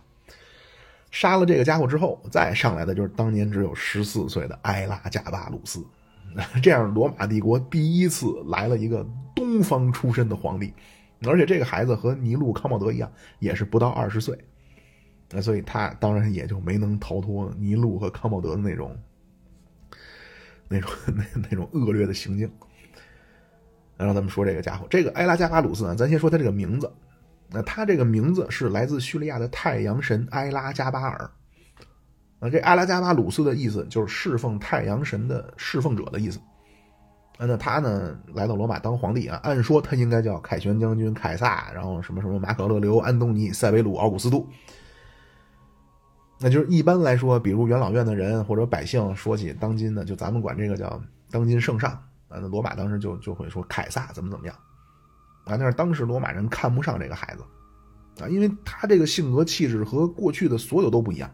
杀了这个家伙之后，再上来的就是当年只有十四岁的埃拉加巴鲁斯。(laughs) 这样，罗马帝国第一次来了一个东方出身的皇帝，而且这个孩子和尼禄康茂德一样，也是不到二十岁。那所以他当然也就没能逃脱尼禄和康茂德的那种、那种、(laughs) 那那种恶劣的行径。然后咱们说这个家伙，这个埃拉加巴鲁斯啊，咱先说他这个名字。那他这个名字是来自叙利亚的太阳神埃拉加巴尔，啊，这埃拉加巴鲁斯的意思就是侍奉太阳神的侍奉者的意思。那他呢来到罗马当皇帝啊，按说他应该叫凯旋将军凯撒，然后什么什么马可勒留、安东尼、塞维鲁、奥古斯都。那就是一般来说，比如元老院的人或者百姓说起当今的，就咱们管这个叫当今圣上啊，那罗马当时就就会说凯撒怎么怎么样。啊，但是当时罗马人看不上这个孩子，啊，因为他这个性格气质和过去的所有都不一样。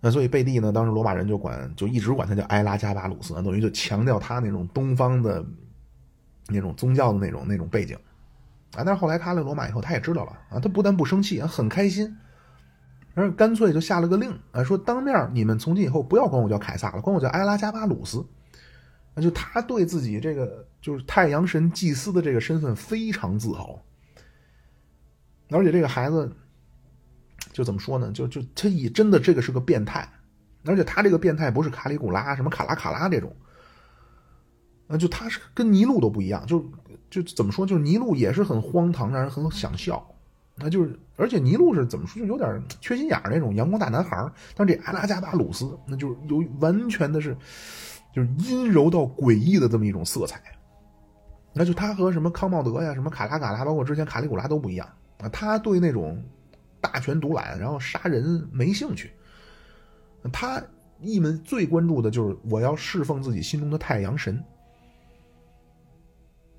那所以贝蒂呢，当时罗马人就管，就一直管他叫埃拉加巴鲁斯，等于就强调他那种东方的那种宗教的那种那种背景。啊，但是后来他来罗马以后，他也知道了啊，他不但不生气，很开心，而干脆就下了个令啊，说当面你们从今以后不要管我叫凯撒了，管我叫埃拉加巴鲁斯。那就他对自己这个就是太阳神祭司的这个身份非常自豪，而且这个孩子就怎么说呢？就就他以真的这个是个变态，而且他这个变态不是卡里古拉什么卡拉卡拉这种，那就他是跟尼禄都不一样，就就怎么说？就尼禄也是很荒唐，让人很想笑。那就是而且尼禄是怎么说？就有点缺心眼儿那种阳光大男孩但这阿拉加巴鲁斯那就是有完全的是。就是阴柔到诡异的这么一种色彩，那就他和什么康茂德呀、什么卡拉卡拉，包括之前卡里古拉都不一样啊。他对那种大权独揽，然后杀人没兴趣。他一门最关注的就是我要侍奉自己心中的太阳神。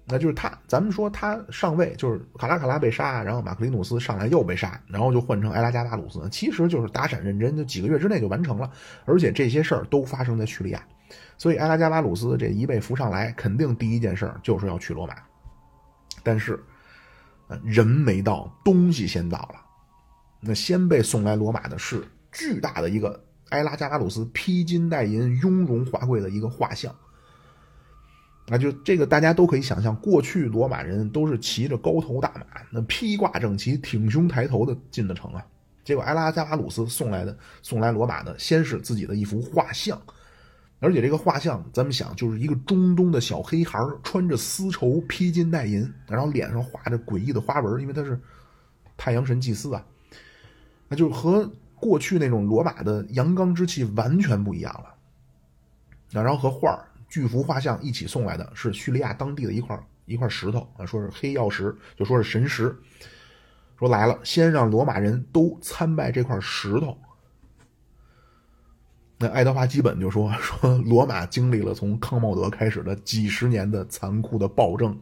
那就是他，咱们说他上位，就是卡拉卡拉被杀，然后马克里努斯上来又被杀，然后就换成埃拉加达鲁斯，其实就是打闪认真，就几个月之内就完成了，而且这些事儿都发生在叙利亚。所以，埃拉加拉鲁斯这一被扶上来，肯定第一件事就是要去罗马。但是，人没到，东西先到了。那先被送来罗马的是巨大的一个埃拉加拉鲁斯披金戴银、雍容华贵的一个画像。那，就这个大家都可以想象，过去罗马人都是骑着高头大马，那披挂整齐、挺胸抬头的进的城啊。结果埃拉加拉鲁斯送来的送来罗马的，先是自己的一幅画像，而且这个画像咱们想就是一个中东的小黑孩穿着丝绸、披金戴银，然后脸上画着诡异的花纹，因为他是太阳神祭司啊，那就和过去那种罗马的阳刚之气完全不一样了。然后和画。巨幅画像一起送来的是叙利亚当地的一块一块石头啊，说是黑曜石，就说是神石。说来了，先让罗马人都参拜这块石头。那爱德华基本就说 (laughs) 说，罗马经历了从康茂德开始的几十年的残酷的暴政，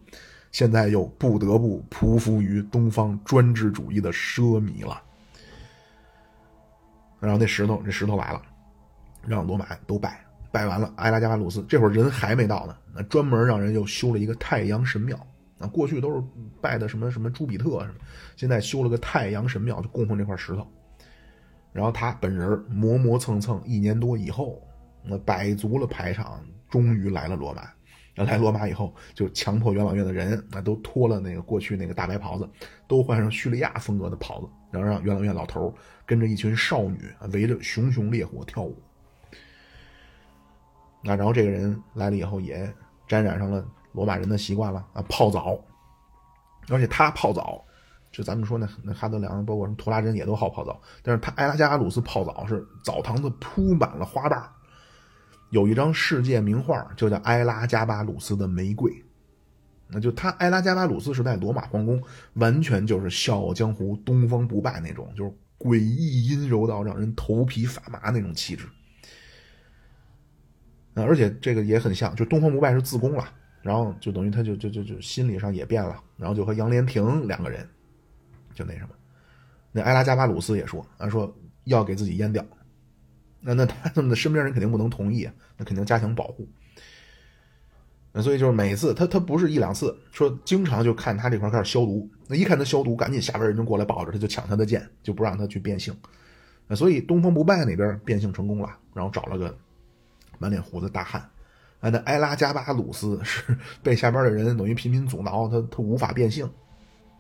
现在又不得不匍匐于东方专制主义的奢靡了。然后那石头，这石头来了，让罗马都拜。拜完了，埃拉加巴鲁斯这会儿人还没到呢，那专门让人又修了一个太阳神庙。啊，过去都是拜的什么什么朱比特什么，现在修了个太阳神庙，就供奉这块石头。然后他本人磨磨蹭蹭一年多以后，那摆足了排场，终于来了罗马。来罗马以后，就强迫元老院的人，那都脱了那个过去那个大白袍子，都换上叙利亚风格的袍子，然后让元老院老头跟着一群少女围着熊熊烈火跳舞。那然后这个人来了以后，也沾染上了罗马人的习惯了啊，泡澡，而且他泡澡，就咱们说那那哈德良，包括什么图拉真也都好泡澡，但是他埃拉加巴鲁斯泡澡是澡堂子铺满了花瓣有一张世界名画就叫埃拉加巴鲁斯的玫瑰，那就他埃拉加巴鲁斯时代罗马皇宫完全就是笑傲江湖、东方不败那种，就是诡异阴柔到让人头皮发麻那种气质。啊，而且这个也很像，就东方不败是自宫了，然后就等于他就就就就心理上也变了，然后就和杨莲亭两个人就那什么，那埃拉加巴鲁斯也说啊，说要给自己阉掉，那那他们的身边人肯定不能同意，那肯定加强保护。那所以就是每次他他不是一两次，说经常就看他这块开始消毒，那一看他消毒，赶紧下边人就过来抱着他，就抢他的剑，就不让他去变性。那所以东方不败那边变性成功了，然后找了个。满脸胡子大汉，啊，那埃拉加巴鲁斯是 (laughs) 被下边的人等于频频阻挠，他他无法变性。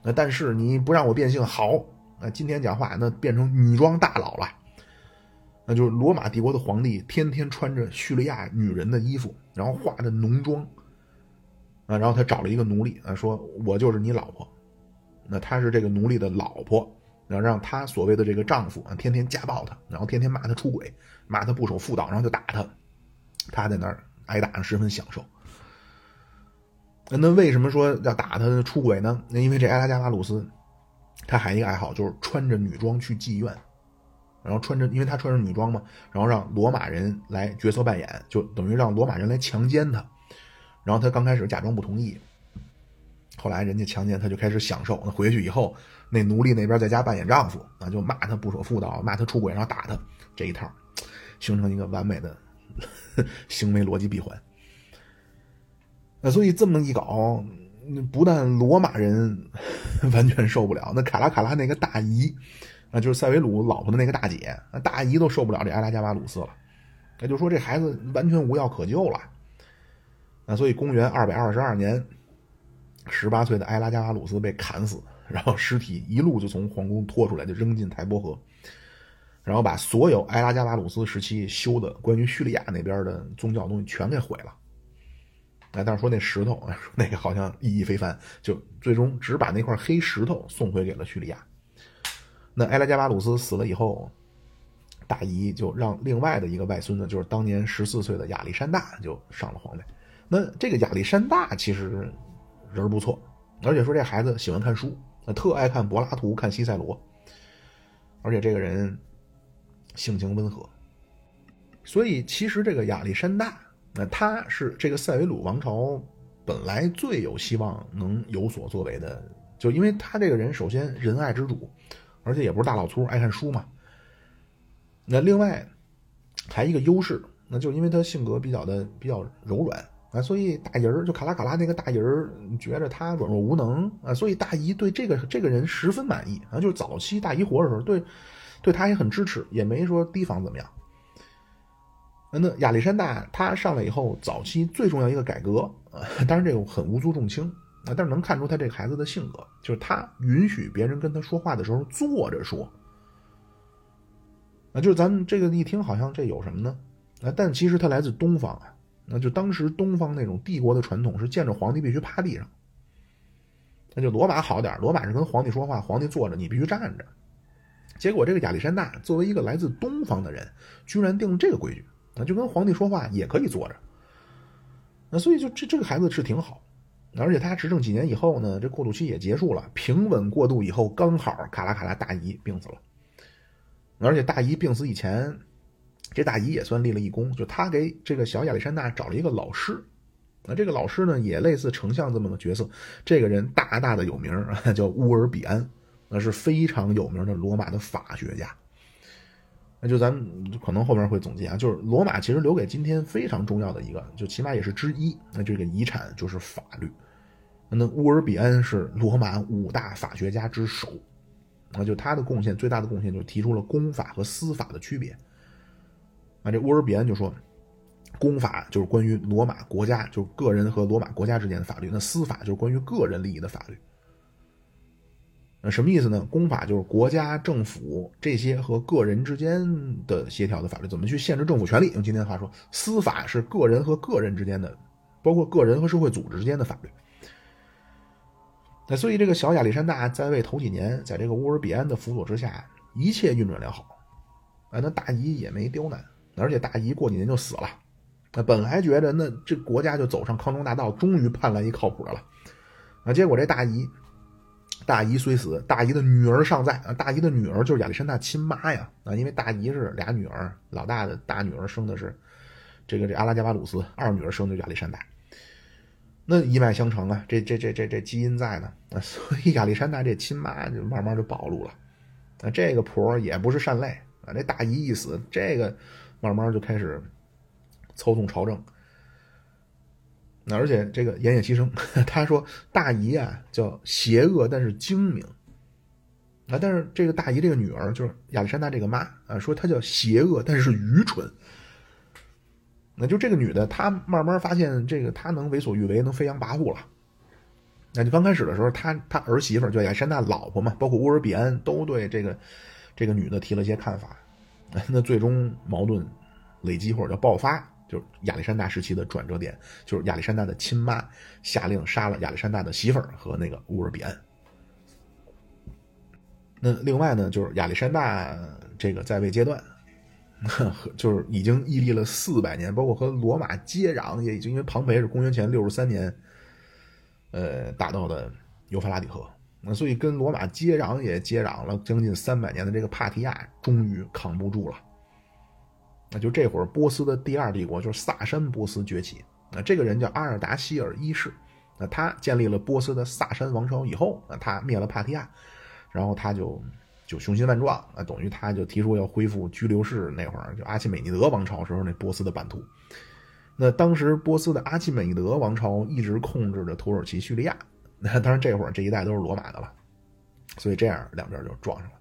那但是你不让我变性，好，那今天讲话那变成女装大佬了，那就是罗马帝国的皇帝天天穿着叙利亚女人的衣服，然后化着浓妆，啊，然后他找了一个奴隶啊，说我就是你老婆，那他是这个奴隶的老婆，然后让他所谓的这个丈夫啊，天天家暴他，然后天天骂他出轨，骂他不守妇道，然后就打他。他在那儿挨打，十分享受。那为什么说要打他出轨呢？那因为这埃拉加巴鲁斯，他还有一个爱好就是穿着女装去妓院，然后穿着，因为他穿着女装嘛，然后让罗马人来角色扮演，就等于让罗马人来强奸他。然后他刚开始假装不同意，后来人家强奸他就开始享受。那回去以后，那奴隶那边在家扮演丈夫，啊，就骂他不守妇道，骂他出轨，然后打他，这一套形成一个完美的。(laughs) 行为逻辑闭环，那所以这么一搞，不但罗马人 (laughs) 完全受不了，那卡拉卡拉那个大姨啊，就是塞维鲁老婆的那个大姐，那大姨都受不了这埃拉加巴鲁斯了，那就说这孩子完全无药可救了。那所以公元二百二十二年，十八岁的埃拉加巴鲁斯被砍死，然后尸体一路就从皇宫拖出来，就扔进台伯河。然后把所有埃拉加巴鲁斯时期修的关于叙利亚那边的宗教东西全给毁了。哎，但是说那石头，(laughs) 那个好像意义非凡，就最终只把那块黑石头送回给了叙利亚。那埃拉加巴鲁斯死了以后，大姨就让另外的一个外孙子，就是当年十四岁的亚历山大就上了皇位。那这个亚历山大其实人不错，而且说这孩子喜欢看书，特爱看柏拉图、看西塞罗，而且这个人。性情温和，所以其实这个亚历山大，那他是这个塞维鲁王朝本来最有希望能有所作为的，就因为他这个人首先仁爱之主，而且也不是大老粗，爱看书嘛。那另外还一个优势，那就因为他性格比较的比较柔软啊，所以大姨儿就卡拉卡拉那个大姨儿觉着他软弱无能啊，所以大姨对这个这个人十分满意啊，就是早期大姨活的时候对。对他也很支持，也没说提防怎么样。那亚历山大他上来以后，早期最重要一个改革啊，当然这个很无足重轻啊，但是能看出他这个孩子的性格，就是他允许别人跟他说话的时候坐着说。啊，就是咱们这个一听好像这有什么呢？啊，但其实他来自东方啊，那就当时东方那种帝国的传统是见着皇帝必须趴地上。那就罗马好点罗马是跟皇帝说话，皇帝坐着，你必须站着。结果这个亚历山大作为一个来自东方的人，居然定了这个规矩。那就跟皇帝说话也可以坐着，那所以就这这个孩子是挺好，而且他执政几年以后呢，这过渡期也结束了，平稳过渡以后，刚好卡拉卡拉大姨病死了，而且大姨病死以前，这大姨也算立了一功，就他给这个小亚历山大找了一个老师，那这个老师呢也类似丞相这么个角色，这个人大大的有名，(laughs) 叫乌尔比安，那是非常有名的罗马的法学家。那就咱们可能后面会总结啊，就是罗马其实留给今天非常重要的一个，就起码也是之一。那这个遗产就是法律。那乌尔比安是罗马五大法学家之首，那就他的贡献最大的贡献就是提出了公法和私法的区别。啊，这乌尔比安就说，公法就是关于罗马国家，就是个人和罗马国家之间的法律；那私法就是关于个人利益的法律。那什么意思呢？公法就是国家政府这些和个人之间的协调的法律，怎么去限制政府权力？用今天的话说，司法是个人和个人之间的，包括个人和社会组织之间的法律。那所以这个小亚历山大在位头几年，在这个乌尔比安的辅佐之下，一切运转良好。啊，那大姨也没刁难，而且大姨过几年就死了。那本来觉得那这国家就走上康庄大道，终于盼来一靠谱的了。啊，结果这大姨。大姨虽死，大姨的女儿尚在啊！大姨的女儿就是亚历山大亲妈呀啊！因为大姨是俩女儿，老大的大女儿生的是这个这阿拉加巴鲁斯，二女儿生的亚历山大，那一脉相承啊，这这这这这基因在呢啊，所以亚历山大这亲妈就慢慢就暴露了啊，这个婆也不是善类啊，这大姨一死，这个慢慢就开始操纵朝政。那而且这个奄奄息生，(laughs) 他说大姨啊叫邪恶，但是精明。啊，但是这个大姨这个女儿就是亚历山大这个妈啊，说她叫邪恶，但是愚蠢。那就这个女的，她慢慢发现这个她能为所欲为，能飞扬跋扈了。那就刚开始的时候，她她儿媳妇就亚历山大老婆嘛，包括乌尔比安都对这个这个女的提了一些看法。(laughs) 那最终矛盾累积或者叫爆发。就是亚历山大时期的转折点，就是亚历山大的亲妈下令杀了亚历山大的媳妇儿和那个乌尔比安。那另外呢，就是亚历山大这个在位阶段，(laughs) 就是已经屹立了四百年，包括和罗马接壤，也已经因为庞培是公元前六十三年，呃，打到的尤法拉底河，那所以跟罗马接壤也接壤了将近三百年的这个帕提亚，终于扛不住了。那就这会儿，波斯的第二帝国就是萨珊波斯崛起。那这个人叫阿尔达希尔一世。那他建立了波斯的萨珊王朝以后，那他灭了帕提亚，然后他就就雄心万状。啊，等于他就提出要恢复居留士那会儿就阿契美尼德王朝时候那波斯的版图。那当时波斯的阿契美尼德王朝一直控制着土耳其、叙利亚。那当然这会儿这一带都是罗马的了。所以这样两边就撞上了。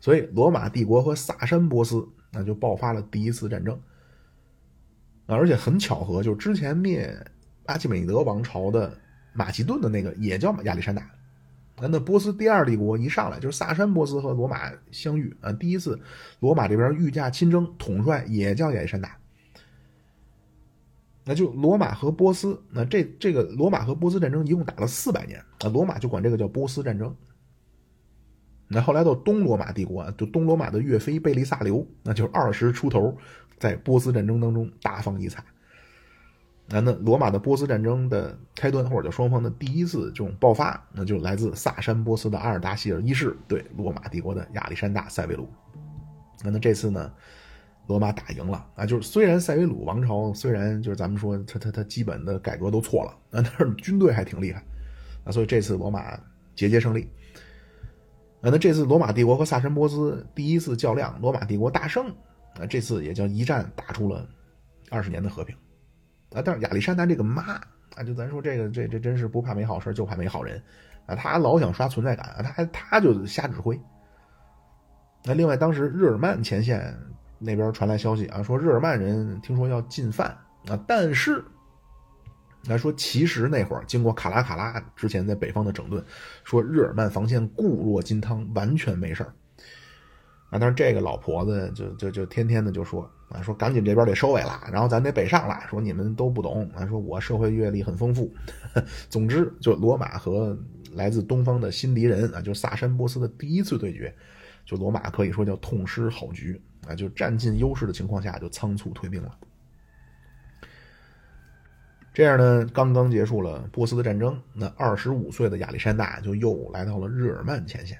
所以罗马帝国和萨珊波斯。那就爆发了第一次战争，而且很巧合，就是之前灭阿基美德王朝的马其顿的那个也叫亚历山大。那波斯第二帝国一上来就是萨珊波斯和罗马相遇啊，第一次罗马这边御驾亲征，统帅也叫亚历山大。那就罗马和波斯，那这这个罗马和波斯战争一共打了四百年啊，罗马就管这个叫波斯战争。那后来到东罗马帝国，就东罗马的岳飞贝利萨留，那就是二十出头，在波斯战争当中大放异彩。那那罗马的波斯战争的开端，或者叫双方的第一次这种爆发，那就来自萨珊波斯的阿尔达希尔一世对罗马帝国的亚历山大塞维鲁。那那这次呢，罗马打赢了啊！就是虽然塞维鲁王朝虽然就是咱们说他他他基本的改革都错了，那但是军队还挺厉害啊，所以这次罗马节节胜利。啊，那这次罗马帝国和萨珊波斯第一次较量，罗马帝国大胜。啊，这次也叫一战打出了二十年的和平。啊，但是亚历山大这个妈啊，就咱说这个这这真是不怕没好事就怕没好人啊，他老想刷存在感啊，他还他就瞎指挥。那另外当时日耳曼前线那边传来消息啊，说日耳曼人听说要进犯啊，但是来说其实那会儿经过卡拉卡拉之前在北方的整顿，说日耳曼防线固若金汤，完全没事儿啊。但是这个老婆子就就就天天的就说啊，说赶紧这边得收尾了，然后咱得北上了。说你们都不懂啊，说我社会阅历很丰富。(laughs) 总之，就罗马和来自东方的新敌人啊，就萨珊波斯的第一次对决，就罗马可以说叫痛失好局啊，就占尽优势的情况下就仓促退兵了。这样呢，刚刚结束了波斯的战争，那二十五岁的亚历山大就又来到了日耳曼前线。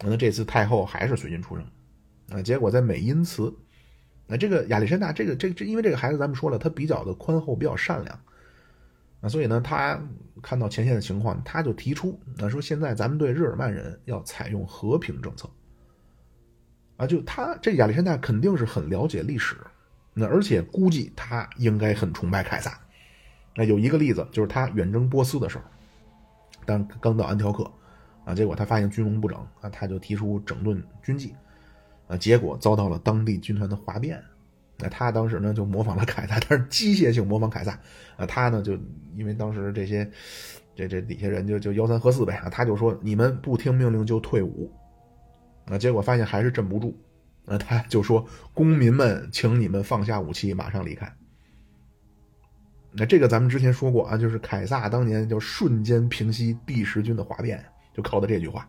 那这次太后还是随军出征，啊，结果在美因茨，那这个亚历山大这个这个这，因为这个孩子咱们说了，他比较的宽厚，比较善良，啊，所以呢，他看到前线的情况，他就提出，啊，说现在咱们对日耳曼人要采用和平政策，啊，就他这亚历山大肯定是很了解历史。那而且估计他应该很崇拜凯撒。那有一个例子，就是他远征波斯的时候，当刚到安条克，啊，结果他发现军容不整，啊，他就提出整顿军纪，啊，结果遭到了当地军团的哗变。那他当时呢就模仿了凯撒，但是机械性模仿凯撒。啊，他呢就因为当时这些这这底下人就就吆三喝四呗，啊，他就说你们不听命令就退伍，啊，结果发现还是镇不住。那他就说：“公民们，请你们放下武器，马上离开。”那这个咱们之前说过啊，就是凯撒当年就瞬间平息第十军的哗变，就靠的这句话。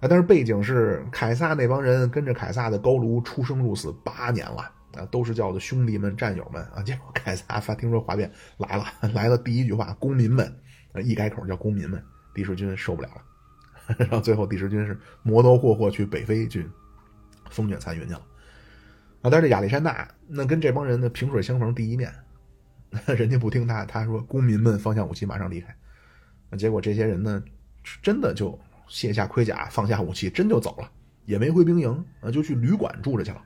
啊，但是背景是凯撒那帮人跟着凯撒的高卢出生入死八年了啊，都是叫的兄弟们、战友们啊。结果凯撒发听说哗变来了，来了第一句话：“公民们。”一改口叫“公民们”，第十军受不了了，(laughs) 然后最后第十军是磨刀霍霍去北非军。风卷残云去了啊！但是亚历山大那跟这帮人呢萍水相逢第一面，人家不听他，他说公民们放下武器，马上离开。那结果这些人呢，真的就卸下盔甲，放下武器，真就走了，也没回兵营啊，就去旅馆住着去了。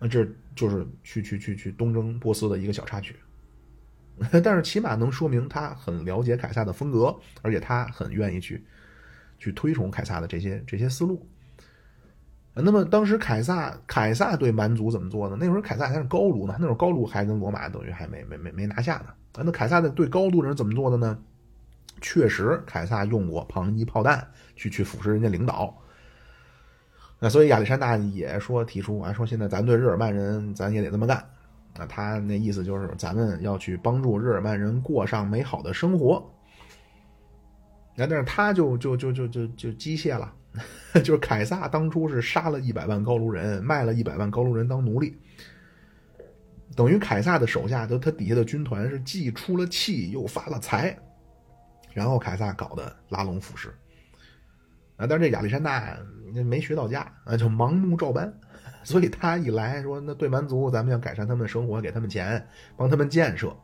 那这就是去去去去东征波斯的一个小插曲，(laughs) 但是起码能说明他很了解凯撒的风格，而且他很愿意去去推崇凯撒的这些这些思路。那么当时凯撒，凯撒对蛮族怎么做呢？那会儿凯撒还是高卢呢，那时候高卢还跟罗马等于还没没没没拿下呢。啊，那凯撒的对高卢人怎么做的呢？确实，凯撒用过庞一炮弹去去腐蚀人家领导。那所以亚历山大也说提出啊，说现在咱对日耳曼人，咱也得这么干。啊，他那意思就是咱们要去帮助日耳曼人过上美好的生活。那但是他就就就就就就机械了。(laughs) 就是凯撒当初是杀了一百万高卢人，卖了一百万高卢人当奴隶，等于凯撒的手下，就他底下的军团是既出了气又发了财，然后凯撒搞的拉拢腐蚀啊！但是这亚历山大没学到家啊，就盲目照搬，所以他一来说，那对蛮族咱们要改善他们的生活，给他们钱，帮他们建设。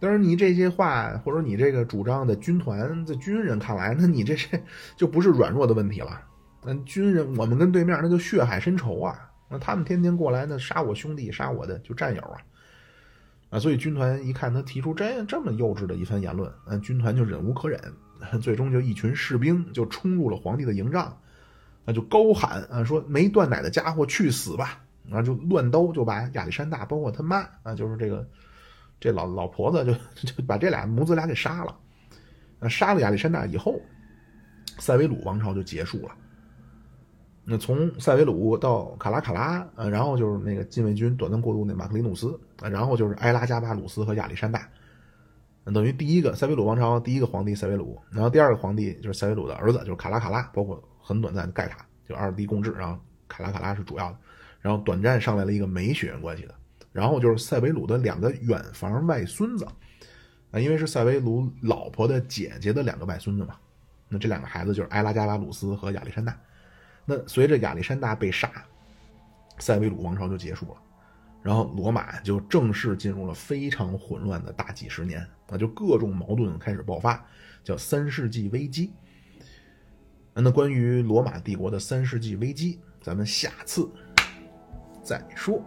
但是你这些话，或者你这个主张的军团，在军人看来，那你这是就不是软弱的问题了。那军人，我们跟对面那就血海深仇啊！那他们天天过来，那杀我兄弟，杀我的就战友啊！啊，所以军团一看他提出这这么幼稚的一番言论，嗯，军团就忍无可忍，最终就一群士兵就冲入了皇帝的营帐，那就高喊啊，说没断奶的家伙去死吧！然后就乱刀就把亚历山大，包括他妈啊，就是这个。这老老婆子就就把这俩母子俩给杀了，那杀了亚历山大以后，塞维鲁王朝就结束了。那从塞维鲁到卡拉卡拉，呃，然后就是那个禁卫军短暂过渡那马克里努斯，然后就是埃拉加巴鲁斯和亚历山大，等于第一个塞维鲁王朝第一个皇帝塞维鲁，然后第二个皇帝就是塞维鲁的儿子，就是卡拉卡拉，包括很短暂的盖塔，就二帝共治，然后卡拉卡拉是主要的，然后短暂上来了一个没血缘关系的。然后就是塞维鲁的两个远房外孙子，啊，因为是塞维鲁老婆的姐姐的两个外孙子嘛，那这两个孩子就是埃拉加拉鲁斯和亚历山大。那随着亚历山大被杀，塞维鲁王朝就结束了，然后罗马就正式进入了非常混乱的大几十年，啊，就各种矛盾开始爆发，叫三世纪危机。那关于罗马帝国的三世纪危机，咱们下次再说。